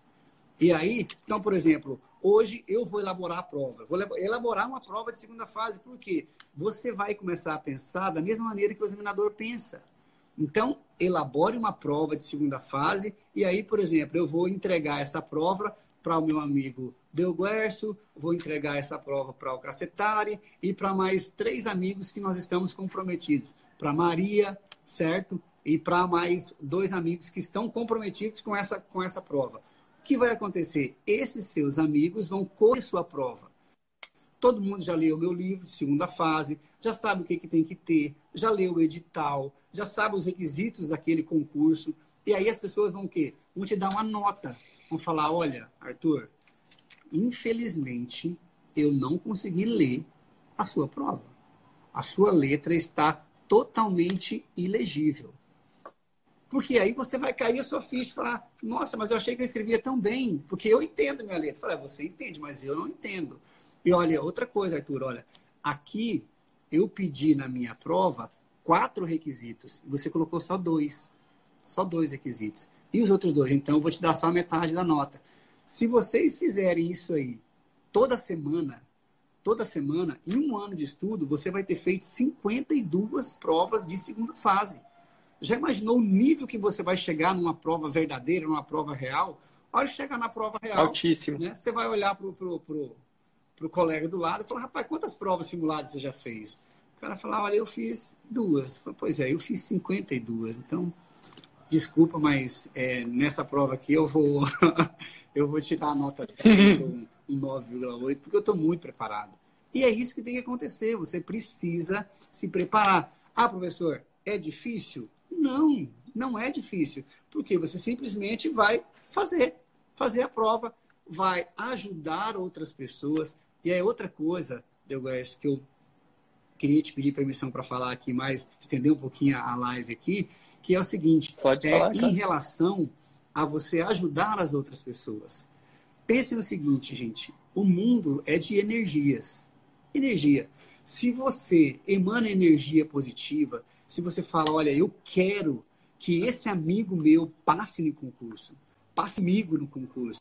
E aí, então, por exemplo, hoje eu vou elaborar a prova. Vou elaborar uma prova de segunda fase, porque você vai começar a pensar da mesma maneira que o examinador pensa. Então, elabore uma prova de segunda fase e aí, por exemplo, eu vou entregar essa prova para o meu amigo Delguercio, vou entregar essa prova para o Cacetari e para mais três amigos que nós estamos comprometidos. Para Maria, certo? E para mais dois amigos que estão comprometidos com essa, com essa prova. Que vai acontecer? Esses seus amigos vão correr sua prova. Todo mundo já leu o meu livro de segunda fase, já sabe o que, que tem que ter, já leu o edital, já sabe os requisitos daquele concurso. E aí as pessoas vão o quê? Vão te dar uma nota. Vão falar, olha, Arthur, infelizmente eu não consegui ler a sua prova. A sua letra está totalmente ilegível. Porque aí você vai cair a sua ficha e falar, nossa, mas eu achei que eu escrevia tão bem, porque eu entendo minha letra. Fala, você entende, mas eu não entendo. E olha, outra coisa, Arthur, olha, aqui eu pedi na minha prova quatro requisitos. Você colocou só dois. Só dois requisitos. E os outros dois? Então, eu vou te dar só a metade da nota. Se vocês fizerem isso aí toda semana, toda semana, em um ano de estudo, você vai ter feito 52 provas de segunda fase. Já imaginou o nível que você vai chegar numa prova verdadeira, numa prova real? Olha, chegar na prova real. Altíssimo. Né? Você vai olhar para o pro, pro, pro colega do lado e falar, rapaz, quantas provas simuladas você já fez? O cara fala, olha, eu fiz duas. Pois é, eu fiz 52. Então, desculpa, mas é, nessa prova aqui eu vou, eu vou tirar a nota 10 ou um, um 9,8, porque eu estou muito preparado. E é isso que tem que acontecer. Você precisa se preparar. Ah, professor, é difícil? Não, não é difícil. Porque você simplesmente vai fazer, fazer a prova, vai ajudar outras pessoas. E é outra coisa, Delgues, que eu queria te pedir permissão para falar aqui mais, estender um pouquinho a live aqui, que é o seguinte: Pode é, falar, em relação a você ajudar as outras pessoas. Pense no seguinte, gente: o mundo é de energias. Energia. Se você emana energia positiva, se você fala, olha, eu quero que esse amigo meu passe no concurso, passe comigo no concurso,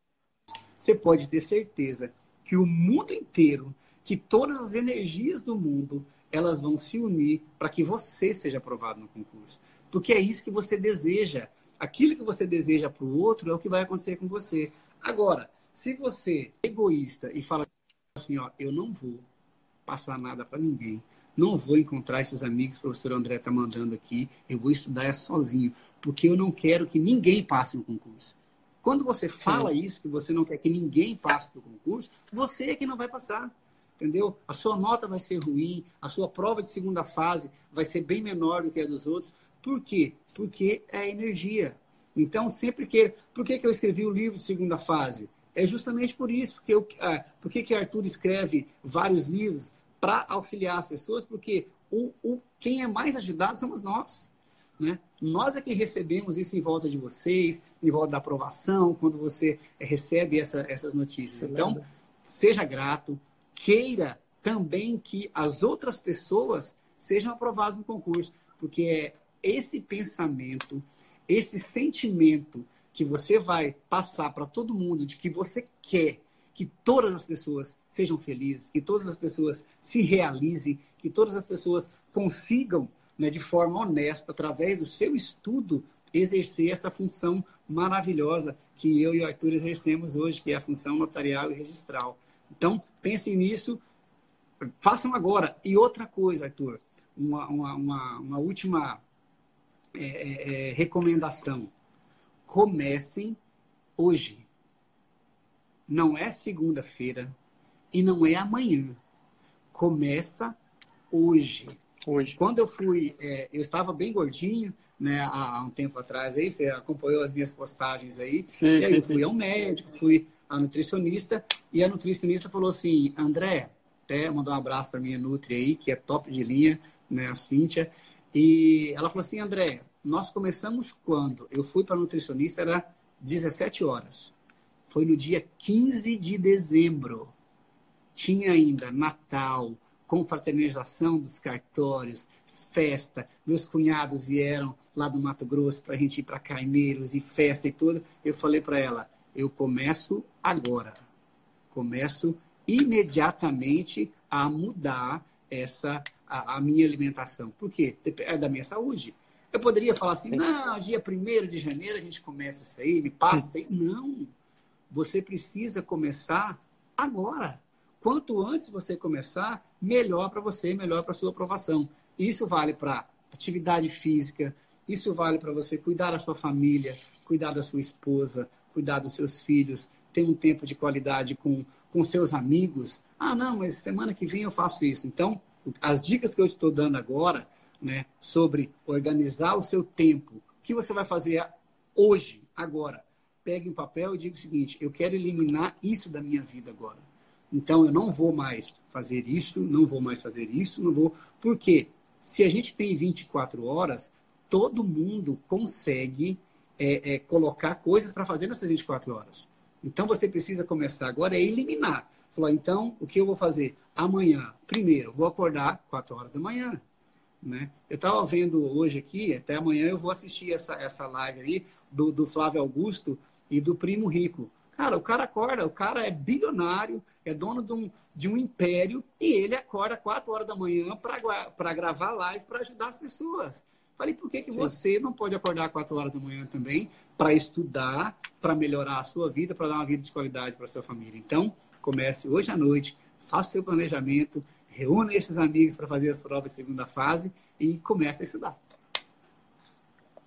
você pode ter certeza que o mundo inteiro, que todas as energias do mundo elas vão se unir para que você seja aprovado no concurso. Porque é isso que você deseja. Aquilo que você deseja para o outro é o que vai acontecer com você. Agora, se você é egoísta e fala assim, ó, eu não vou passar nada para ninguém, não vou encontrar esses amigos que o professor André está mandando aqui, eu vou estudar sozinho, porque eu não quero que ninguém passe no concurso. Quando você fala Sim. isso, que você não quer que ninguém passe no concurso, você é que não vai passar entendeu? A sua nota vai ser ruim, a sua prova de segunda fase vai ser bem menor do que a dos outros. Por quê? Porque é energia. Então, sempre que. Por que, que eu escrevi o livro de segunda fase? É justamente por isso. Porque eu, ah, por que, que Arthur escreve vários livros? Para auxiliar as pessoas, porque o, o, quem é mais ajudado somos nós. Né? Nós é que recebemos isso em volta de vocês, em volta da aprovação, quando você recebe essa, essas notícias. Então, seja grato, queira também que as outras pessoas sejam aprovadas no concurso, porque é esse pensamento, esse sentimento que você vai passar para todo mundo de que você quer que todas as pessoas sejam felizes, que todas as pessoas se realizem, que todas as pessoas consigam, né, de forma honesta, através do seu estudo, exercer essa função maravilhosa que eu e o Arthur exercemos hoje, que é a função notarial e registral. Então, pensem nisso, façam agora. E outra coisa, Arthur, uma, uma, uma, uma última é, é, é, recomendação. Comecem hoje. Não é segunda-feira e não é amanhã. Começa hoje. Hoje. Quando eu fui, é, eu estava bem gordinho, né, há, um tempo atrás aí, você acompanhou as minhas postagens aí. Sim, e aí sim, eu fui sim. ao médico, fui a nutricionista, e a nutricionista falou assim, André, até mandar um abraço para minha Nutri aí, que é top de linha, né, a Cíntia. E ela falou assim, André, nós começamos quando? Eu fui para nutricionista, era 17 horas. Foi no dia 15 de dezembro. Tinha ainda Natal, confraternização dos cartórios, festa. Meus cunhados vieram lá do Mato Grosso para a gente ir para Carneiros e festa e tudo. Eu falei para ela, eu começo agora. Começo imediatamente a mudar essa a, a minha alimentação. Por quê? É da minha saúde. Eu poderia falar assim, Sim. não, dia 1 de janeiro a gente começa isso aí, me passa isso aí. Não. Você precisa começar agora. Quanto antes você começar, melhor para você, melhor para sua aprovação. Isso vale para atividade física, isso vale para você cuidar da sua família, cuidar da sua esposa, cuidar dos seus filhos, ter um tempo de qualidade com, com seus amigos. Ah, não, mas semana que vem eu faço isso. Então, as dicas que eu estou dando agora, né, sobre organizar o seu tempo, o que você vai fazer hoje, agora, pegue um papel e diga o seguinte: eu quero eliminar isso da minha vida agora. Então, eu não vou mais fazer isso, não vou mais fazer isso, não vou. Por quê? Se a gente tem 24 horas, todo mundo consegue é, é, colocar coisas para fazer nessas 24 horas. Então você precisa começar agora a eliminar. Falar, então, o que eu vou fazer? Amanhã, primeiro, vou acordar 4 horas da manhã. Né? Eu estava vendo hoje aqui, até amanhã eu vou assistir essa, essa live aí do, do Flávio Augusto e do Primo Rico. Cara, o cara acorda, o cara é bilionário, é dono de um, de um império e ele acorda 4 horas da manhã para gravar live para ajudar as pessoas. Falei, por que, que você não pode acordar 4 horas da manhã também para estudar, para melhorar a sua vida, para dar uma vida de qualidade para sua família? Então, comece hoje à noite, faça seu planejamento, reúna esses amigos para fazer as provas de segunda fase e comece a estudar.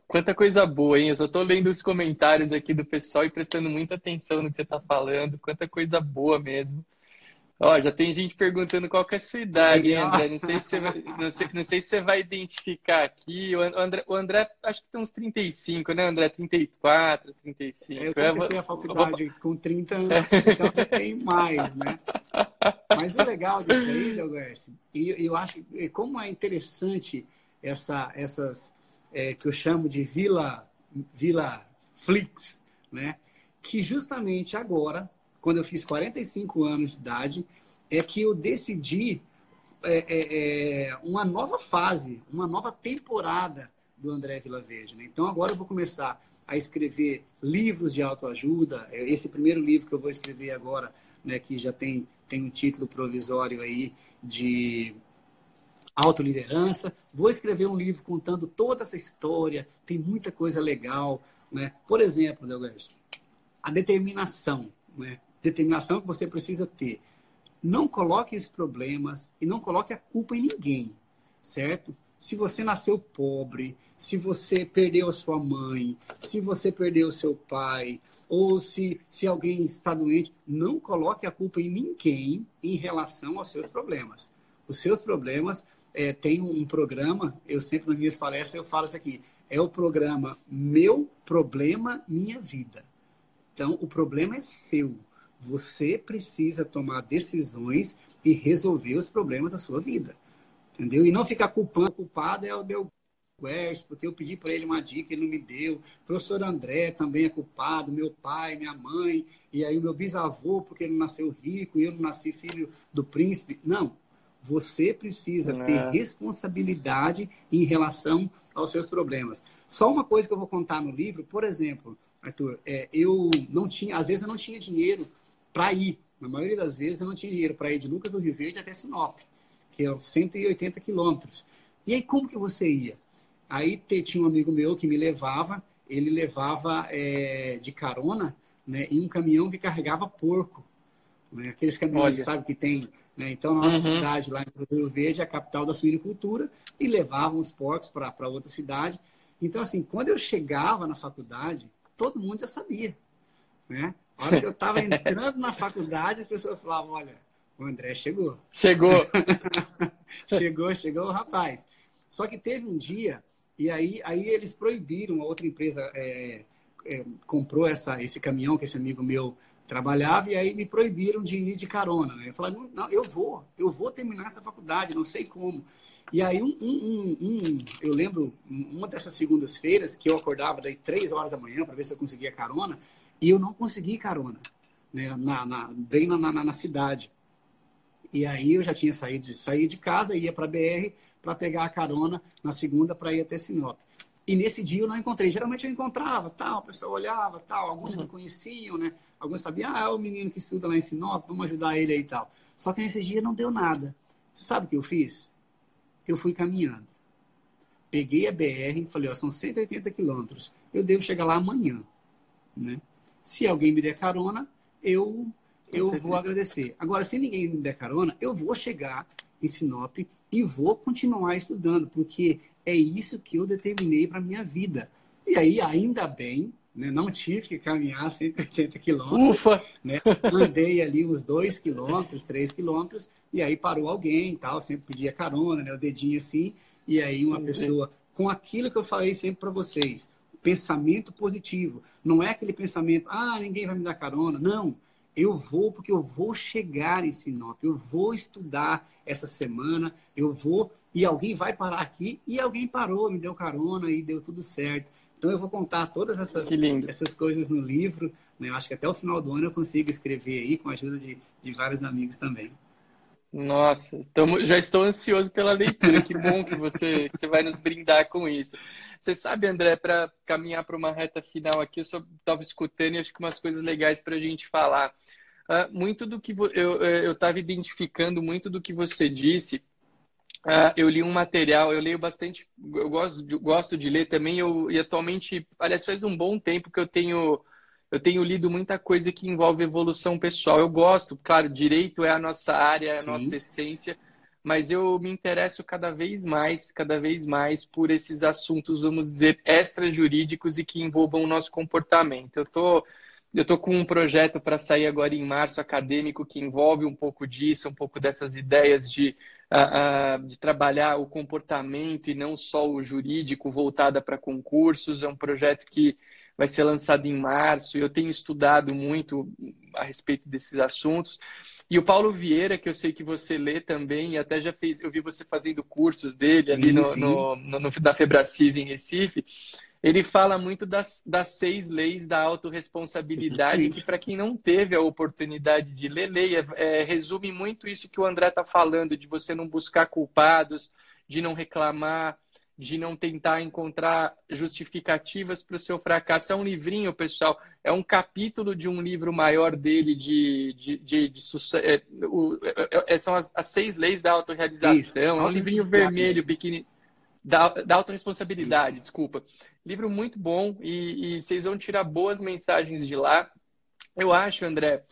Quanta coisa boa, hein? Eu só estou lendo os comentários aqui do pessoal e prestando muita atenção no que você está falando. Quanta coisa boa mesmo. Ó, já tem gente perguntando qual que é a sua idade, hein, André? Não sei, se você vai, não, sei, não sei se você vai identificar aqui. O André, o André, acho que tem uns 35, né, André? 34, 35. Eu comecei eu a faculdade com 30 anos, então até tem mais, né? Mas o legal disso aí, Delguerce, e eu acho como é interessante essa, essas é, que eu chamo de Vila, Vila Flix, né? Que justamente agora, quando eu fiz 45 anos de idade, é que eu decidi é, é, é, uma nova fase, uma nova temporada do André Vilaverde. Né? Então agora eu vou começar a escrever livros de autoajuda. É, esse primeiro livro que eu vou escrever agora, né, que já tem, tem um título provisório aí de autoliderança. Vou escrever um livro contando toda essa história, tem muita coisa legal. Né? Por exemplo, Delgado, a determinação. Né? Determinação que você precisa ter. Não coloque os problemas e não coloque a culpa em ninguém, certo? Se você nasceu pobre, se você perdeu a sua mãe, se você perdeu o seu pai, ou se, se alguém está doente, não coloque a culpa em ninguém em relação aos seus problemas. Os seus problemas é, tem um programa, eu sempre nas minhas palestras eu falo isso aqui, é o programa Meu Problema Minha Vida. Então, o problema é seu. Você precisa tomar decisões e resolver os problemas da sua vida. Entendeu? E não ficar culpando, culpado é o meu West, porque eu pedi para ele uma dica, ele não me deu. O professor André também é culpado, meu pai, minha mãe, e aí o meu bisavô, porque ele nasceu rico e eu não nasci filho do príncipe. Não, você precisa é. ter responsabilidade em relação aos seus problemas. Só uma coisa que eu vou contar no livro, por exemplo, Arthur, é, eu não tinha, às vezes eu não tinha dinheiro para ir. Na maioria das vezes eu não tinha dinheiro para ir de Lucas do Rio Verde até Sinop, que é 180 quilômetros. E aí como que você ia? Aí tinha um amigo meu que me levava, ele levava é, de carona né, em um caminhão que carregava porco. Né? Aqueles caminhões, Olha. sabe, que tem né? Então, a nossa uhum. cidade lá em Rio Verde é a capital da suinicultura e levavam os porcos para outra cidade. Então, assim, quando eu chegava na faculdade, todo mundo já sabia. Né? A hora que eu estava entrando na faculdade, as pessoas falavam, olha, o André chegou. Chegou. chegou, chegou o rapaz. Só que teve um dia, e aí, aí eles proibiram, a outra empresa é, é, comprou essa, esse caminhão que esse amigo meu trabalhava e aí me proibiram de ir de carona. Né? Eu falei, não, eu vou, eu vou terminar essa faculdade, não sei como. E aí, um, um, um, eu lembro, uma dessas segundas-feiras, que eu acordava daí três horas da manhã para ver se eu conseguia carona, e eu não consegui carona, né? na, na, bem na, na, na cidade. E aí eu já tinha saído de, sair de casa, ia para a BR para pegar a carona na segunda para ir até Sinop. E nesse dia eu não encontrei. Geralmente eu encontrava, tal, o pessoal olhava, tal, alguns uhum. me conheciam, né? Alguns sabiam, ah, é o menino que estuda lá em Sinop, vamos ajudar ele aí e tal. Só que nesse dia não deu nada. Você sabe o que eu fiz? Eu fui caminhando. Peguei a BR e falei, ó, são 180 quilômetros. Eu devo chegar lá amanhã, né? Se alguém me der carona, eu eu vou agradecer. Agora, se ninguém me der carona, eu vou chegar em Sinop e vou continuar estudando, porque é isso que eu determinei para minha vida. E aí, ainda bem, né, não tive que caminhar 180 quilômetros. Ufa! Né, andei ali uns 2 quilômetros, 3 quilômetros, e aí parou alguém tal, sempre pedia carona, né, o dedinho assim, e aí uma sim, pessoa, sim. com aquilo que eu falei sempre para vocês, pensamento positivo. Não é aquele pensamento, ah, ninguém vai me dar carona. Não. Eu vou porque eu vou chegar em Sinop, eu vou estudar essa semana, eu vou e alguém vai parar aqui e alguém parou, me deu carona e deu tudo certo. Então eu vou contar todas essas, essas coisas no livro. Né? Eu acho que até o final do ano eu consigo escrever aí com a ajuda de, de vários amigos também. Nossa, tamo, já estou ansioso pela leitura. Que bom que você, que você vai nos brindar com isso. Você sabe, André, para caminhar para uma reta final aqui, eu só estava escutando e acho que umas coisas legais para a gente falar. Uh, muito do que eu estava identificando, muito do que você disse. Uh, eu li um material, eu leio bastante, eu gosto, gosto de ler também. Eu, e atualmente, aliás, faz um bom tempo que eu tenho eu tenho lido muita coisa que envolve evolução pessoal. Eu gosto, claro, direito é a nossa área, é a Sim. nossa essência, mas eu me interesso cada vez mais, cada vez mais por esses assuntos, vamos dizer, extrajurídicos e que envolvam o nosso comportamento. Eu tô eu tô com um projeto para sair agora em março acadêmico que envolve um pouco disso, um pouco dessas ideias de, uh, uh, de trabalhar o comportamento e não só o jurídico voltada para concursos. É um projeto que vai ser lançado em março, e eu tenho estudado muito a respeito desses assuntos. E o Paulo Vieira, que eu sei que você lê também, e até já fez, eu vi você fazendo cursos dele ali sim, no, sim. No, no, no, da Febracis em Recife, ele fala muito das, das seis leis da autorresponsabilidade, que para quem não teve a oportunidade de ler, leia, é, resume muito isso que o André está falando, de você não buscar culpados, de não reclamar, de não tentar encontrar justificativas para o seu fracasso. É um livrinho, pessoal, é um capítulo de um livro maior dele de, de, de, de é, é, é, são as, as, seis leis da autorrealização. Isso. É um livrinho vermelho, pequeno, da, da autorresponsabilidade, Isso. desculpa. Livro muito bom e, e vocês vão tirar boas mensagens de lá. Eu acho, André,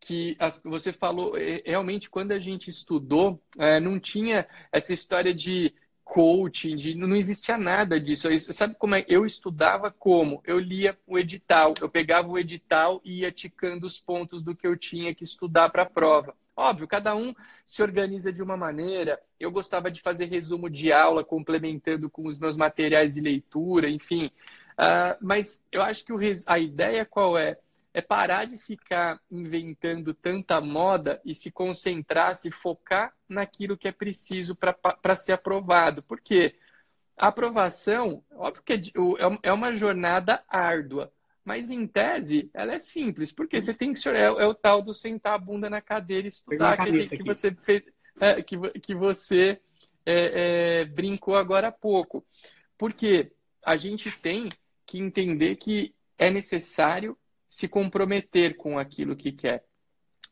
que as, você falou, é, realmente, quando a gente estudou, é, não tinha essa história de coaching, de, não existia nada disso. Eu, sabe como é? Eu estudava como? Eu lia o edital, eu pegava o edital e ia ticando os pontos do que eu tinha que estudar para a prova. Óbvio, cada um se organiza de uma maneira. Eu gostava de fazer resumo de aula, complementando com os meus materiais de leitura, enfim. Uh, mas eu acho que a ideia qual é? É parar de ficar inventando tanta moda e se concentrar, se focar naquilo que é preciso para ser aprovado. Por quê? A aprovação, óbvio que é, é, é uma jornada árdua, mas em tese ela é simples, porque você tem que é, é o tal do sentar a bunda na cadeira e estudar aquele que você fez, é, que, que você é, é, brincou agora há pouco. Porque a gente tem que entender que é necessário se comprometer com aquilo que quer.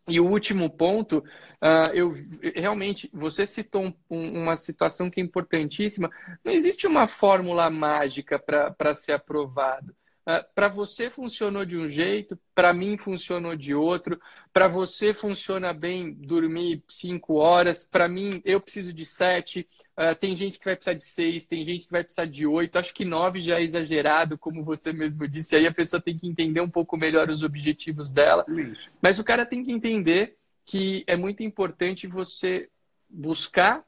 E o último ponto, uh, eu realmente, você citou um, uma situação que é importantíssima. Não existe uma fórmula mágica para ser aprovado. Ah, para você funcionou de um jeito, para mim funcionou de outro. Para você funciona bem dormir cinco horas, para mim eu preciso de sete. Uh, tem gente que vai precisar de seis, tem gente que vai precisar de oito. Acho que nove já é exagerado, como você mesmo disse. Aí a pessoa tem que entender um pouco melhor os objetivos dela. Mas o cara tem que entender que é muito importante você buscar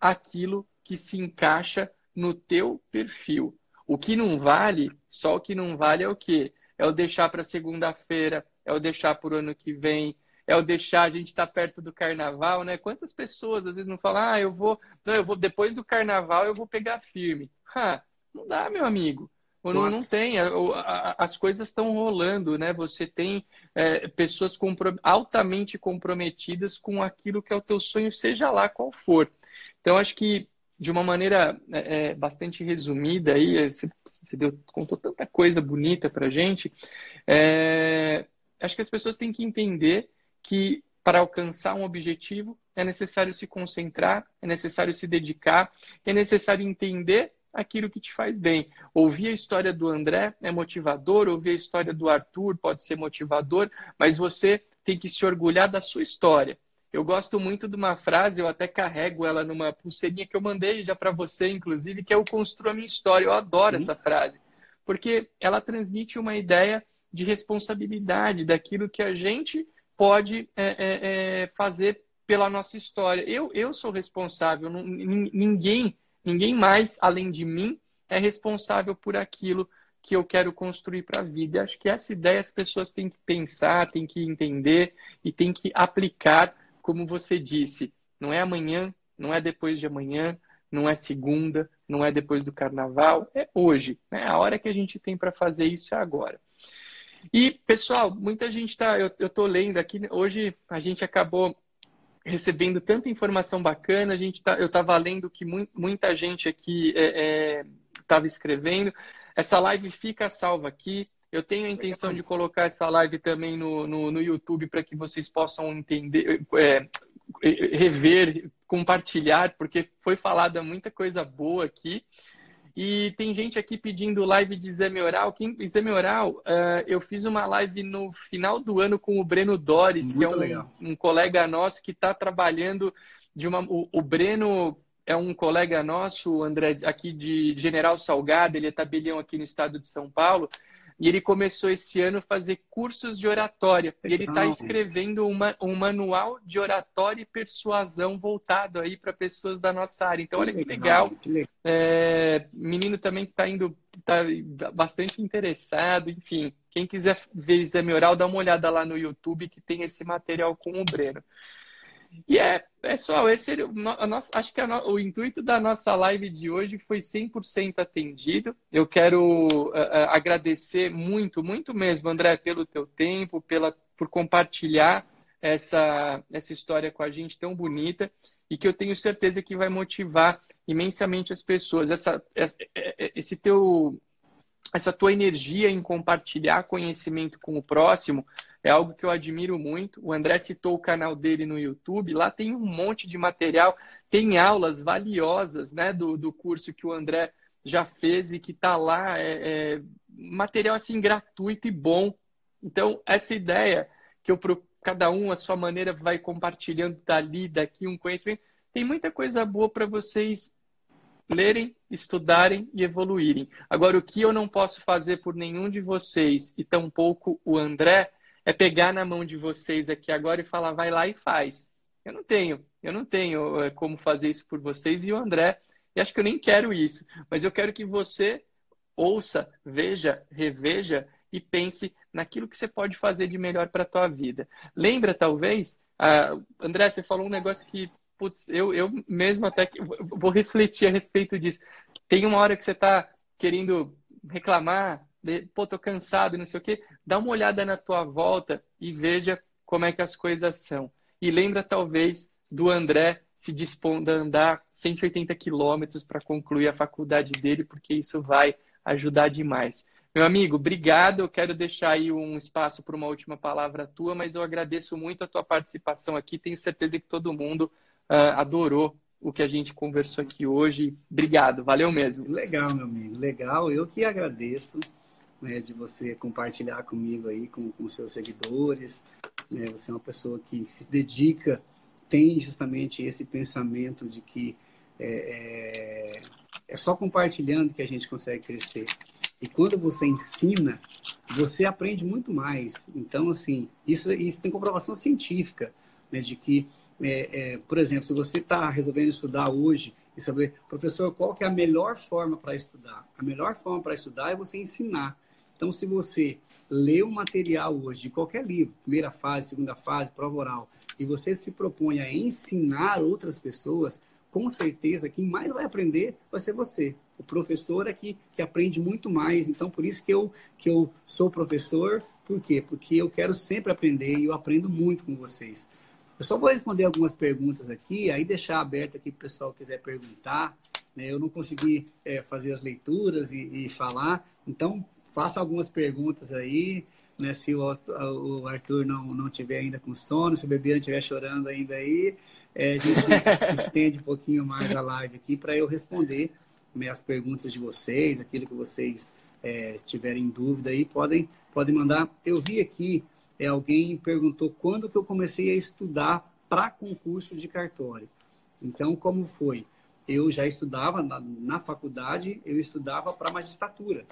aquilo que se encaixa no teu perfil. O que não vale, só o que não vale é o quê? É o deixar para segunda-feira, é o deixar para o ano que vem, é o deixar a gente estar tá perto do carnaval, né? Quantas pessoas às vezes não falam, ah, eu vou, não, eu vou depois do carnaval eu vou pegar firme. Ha, não dá, meu amigo. Não, não tem, as coisas estão rolando, né? Você tem é, pessoas compro altamente comprometidas com aquilo que é o teu sonho, seja lá qual for. Então, acho que de uma maneira é, é bastante resumida aí, você, você deu, contou tanta coisa bonita pra gente. É, acho que as pessoas têm que entender que para alcançar um objetivo é necessário se concentrar, é necessário se dedicar, é necessário entender aquilo que te faz bem. Ouvir a história do André é motivador, ouvir a história do Arthur pode ser motivador, mas você tem que se orgulhar da sua história. Eu gosto muito de uma frase, eu até carrego ela numa pulseirinha que eu mandei já para você, inclusive, que é o Construa Minha História. Eu adoro essa frase, porque ela transmite uma ideia de responsabilidade daquilo que a gente pode é, é, é, fazer pela nossa história. Eu, eu sou responsável, ninguém, ninguém mais além de mim é responsável por aquilo que eu quero construir para a vida. Acho que essa ideia as pessoas têm que pensar, têm que entender e têm que aplicar, como você disse. Não é amanhã, não é depois de amanhã, não é segunda, não é depois do carnaval, é hoje. Né? A hora que a gente tem para fazer isso é agora. E, pessoal, muita gente está. Eu estou lendo aqui. Hoje a gente acabou recebendo tanta informação bacana. A gente tá, eu estava lendo que mu muita gente aqui estava é, é, escrevendo. Essa live fica salva aqui. Eu tenho a intenção de colocar essa live também no, no, no YouTube para que vocês possam entender, é, rever, compartilhar, porque foi falada muita coisa boa aqui. E tem gente aqui pedindo live de exame oral. Quem, exame oral, uh, eu fiz uma live no final do ano com o Breno Doris, Muito que é um, um, colega nosso que está trabalhando de uma. O, o, Breno é um colega nosso, André, aqui de General Salgado, ele é tabelião aqui no estado de São Paulo. E ele começou esse ano a fazer cursos de oratória. E ele está escrevendo uma, um manual de oratória e persuasão voltado aí para pessoas da nossa área. Então, olha que legal. É, menino também que está indo, está bastante interessado. Enfim, quem quiser ver exame oral, dá uma olhada lá no YouTube que tem esse material com o Breno. E é, pessoal, esse a nossa, acho que o intuito da nossa live de hoje foi 100% atendido. Eu quero uh, agradecer muito, muito mesmo, André, pelo teu tempo, pela, por compartilhar essa, essa história com a gente tão bonita e que eu tenho certeza que vai motivar imensamente as pessoas. Essa, esse teu essa tua energia em compartilhar conhecimento com o próximo é algo que eu admiro muito. O André citou o canal dele no YouTube, lá tem um monte de material, tem aulas valiosas né, do, do curso que o André já fez e que está lá, é, é, material assim gratuito e bom. Então, essa ideia que eu cada um a sua maneira vai compartilhando dali, daqui um conhecimento, tem muita coisa boa para vocês lerem, estudarem e evoluírem. Agora, o que eu não posso fazer por nenhum de vocês, e tampouco o André, é pegar na mão de vocês aqui agora e falar, vai lá e faz. Eu não tenho, eu não tenho é, como fazer isso por vocês e o André, e acho que eu nem quero isso, mas eu quero que você ouça, veja, reveja e pense naquilo que você pode fazer de melhor para a tua vida. Lembra, talvez, uh, André, você falou um negócio que putz, eu, eu mesmo até que vou refletir a respeito disso. Tem uma hora que você está querendo reclamar, pô, tô cansado, não sei o quê. Dá uma olhada na tua volta e veja como é que as coisas são. E lembra, talvez, do André se dispondo a andar 180 quilômetros para concluir a faculdade dele, porque isso vai ajudar demais. Meu amigo, obrigado. Eu quero deixar aí um espaço para uma última palavra tua, mas eu agradeço muito a tua participação aqui. Tenho certeza que todo mundo uh, adorou o que a gente conversou aqui hoje. Obrigado, valeu mesmo. Legal, meu amigo, legal. Eu que agradeço né, de você compartilhar comigo aí, com, com seus seguidores. Né, você é uma pessoa que se dedica, tem justamente esse pensamento de que é, é, é só compartilhando que a gente consegue crescer. E quando você ensina, você aprende muito mais. Então, assim, isso, isso tem comprovação científica né, de que, é, é, por exemplo, se você está resolvendo estudar hoje e saber, professor, qual que é a melhor forma para estudar? A melhor forma para estudar é você ensinar. Então, se você lê um material hoje de qualquer livro, primeira fase, segunda fase, prova oral, e você se propõe a ensinar outras pessoas, com certeza quem mais vai aprender vai ser você. O professor é que, que aprende muito mais. Então, por isso que eu, que eu sou professor. Por quê? Porque eu quero sempre aprender e eu aprendo muito com vocês. Eu só vou responder algumas perguntas aqui, aí deixar aberto aqui para o pessoal que quiser perguntar. Né? Eu não consegui é, fazer as leituras e, e, falar, então faça algumas perguntas aí. Né? Se o, o Arthur não, não tiver ainda com sono, se o bebê não estiver chorando ainda aí, é, a gente estende um pouquinho mais a live aqui para eu responder né, as perguntas de vocês, aquilo que vocês é, tiverem dúvida aí, podem, podem mandar. Eu vi aqui é, alguém perguntou quando que eu comecei a estudar para concurso de cartório. Então, como foi? Eu já estudava na, na faculdade, eu estudava para magistratura.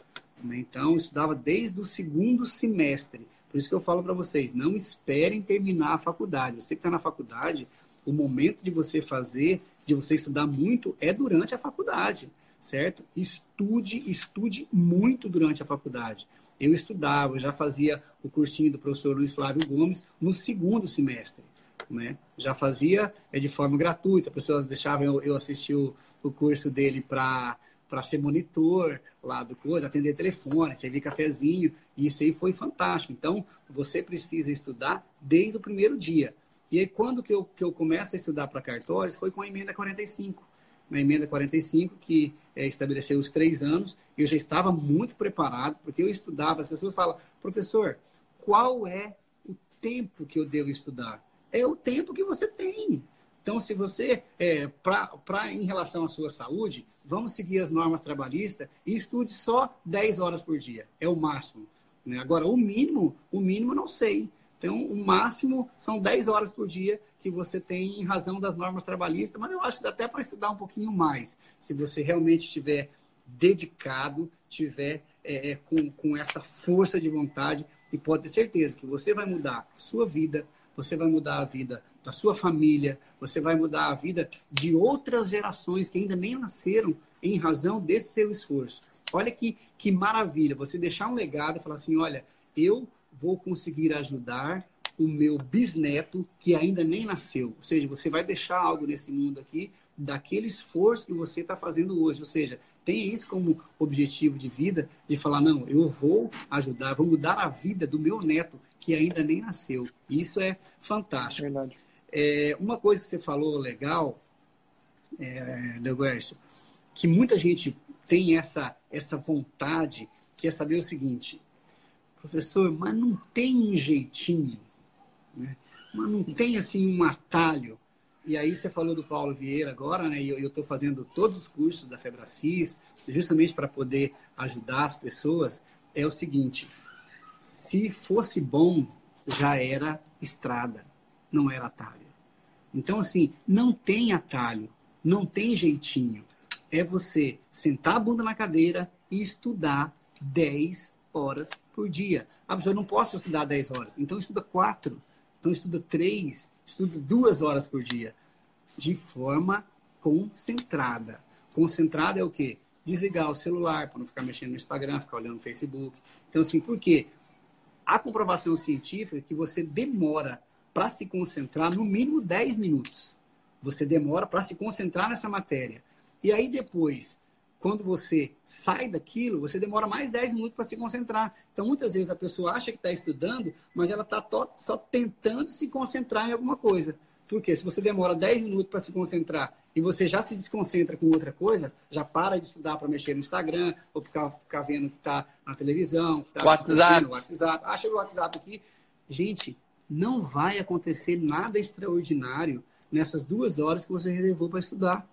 Né? Então, eu estudava desde o segundo semestre. Por isso que eu falo para vocês, não esperem terminar a faculdade. Você que está na faculdade, o momento de você fazer, de você estudar muito, é durante a faculdade, certo? Estude, estude muito durante a faculdade eu estudava, já fazia o cursinho do professor Luiz Flávio Gomes no segundo semestre. Né? Já fazia é, de forma gratuita, pessoas deixavam eu, eu assistir o, o curso dele para para ser monitor lá do coisa, atender telefone, servir cafezinho, e isso aí foi fantástico. Então, você precisa estudar desde o primeiro dia. E aí, quando que eu, que eu começo a estudar para cartórios, foi com a emenda 45 na emenda 45, que é, estabeleceu os três anos, eu já estava muito preparado, porque eu estudava. As pessoas falam, professor, qual é o tempo que eu devo estudar? É o tempo que você tem. Então, se você, é, pra, pra, em relação à sua saúde, vamos seguir as normas trabalhistas e estude só 10 horas por dia. É o máximo. Né? Agora, o mínimo, o mínimo não sei. Então, o máximo são 10 horas por dia que você tem em razão das normas trabalhistas, mas eu acho que dá até para estudar um pouquinho mais, se você realmente estiver dedicado, tiver é, é, com, com essa força de vontade, e pode ter certeza que você vai mudar a sua vida, você vai mudar a vida da sua família, você vai mudar a vida de outras gerações que ainda nem nasceram em razão desse seu esforço. Olha que, que maravilha, você deixar um legado e falar assim, olha, eu vou conseguir ajudar o meu bisneto que ainda nem nasceu. Ou seja, você vai deixar algo nesse mundo aqui daquele esforço que você está fazendo hoje. Ou seja, tenha isso como objetivo de vida, de falar, não, eu vou ajudar, vou mudar a vida do meu neto que ainda nem nasceu. Isso é fantástico. É, uma coisa que você falou legal, é, Delguercio, que muita gente tem essa, essa vontade, que é saber o seguinte, professor, mas não tem um jeitinho, né? mas não tem assim um atalho. E aí você falou do Paulo Vieira agora, né? E eu estou fazendo todos os cursos da Febracis, justamente para poder ajudar as pessoas. É o seguinte: se fosse bom, já era estrada, não era atalho. Então, assim, não tem atalho, não tem jeitinho. É você sentar a bunda na cadeira e estudar 10 horas por dia. Ah, professor, eu não posso estudar 10 horas. Então estuda 4. Então estuda 3. Estuda 2 horas por dia. De forma concentrada. Concentrada é o quê? Desligar o celular para não ficar mexendo no Instagram, ficar olhando no Facebook. Então, assim, por quê? A comprovação científica é que você demora para se concentrar no mínimo 10 minutos. Você demora para se concentrar nessa matéria. E aí depois quando você sai daquilo, você demora mais 10 minutos para se concentrar. Então, muitas vezes a pessoa acha que está estudando, mas ela está só tentando se concentrar em alguma coisa. Porque se você demora 10 minutos para se concentrar e você já se desconcentra com outra coisa, já para de estudar para mexer no Instagram, ou ficar, ficar vendo que está na televisão, tá WhatsApp. WhatsApp. Ah, chegou o WhatsApp aqui. Gente, não vai acontecer nada extraordinário nessas duas horas que você reservou para estudar.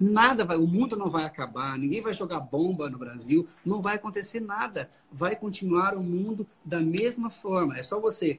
Nada vai, o mundo não vai acabar, ninguém vai jogar bomba no Brasil, não vai acontecer nada. Vai continuar o mundo da mesma forma. É só você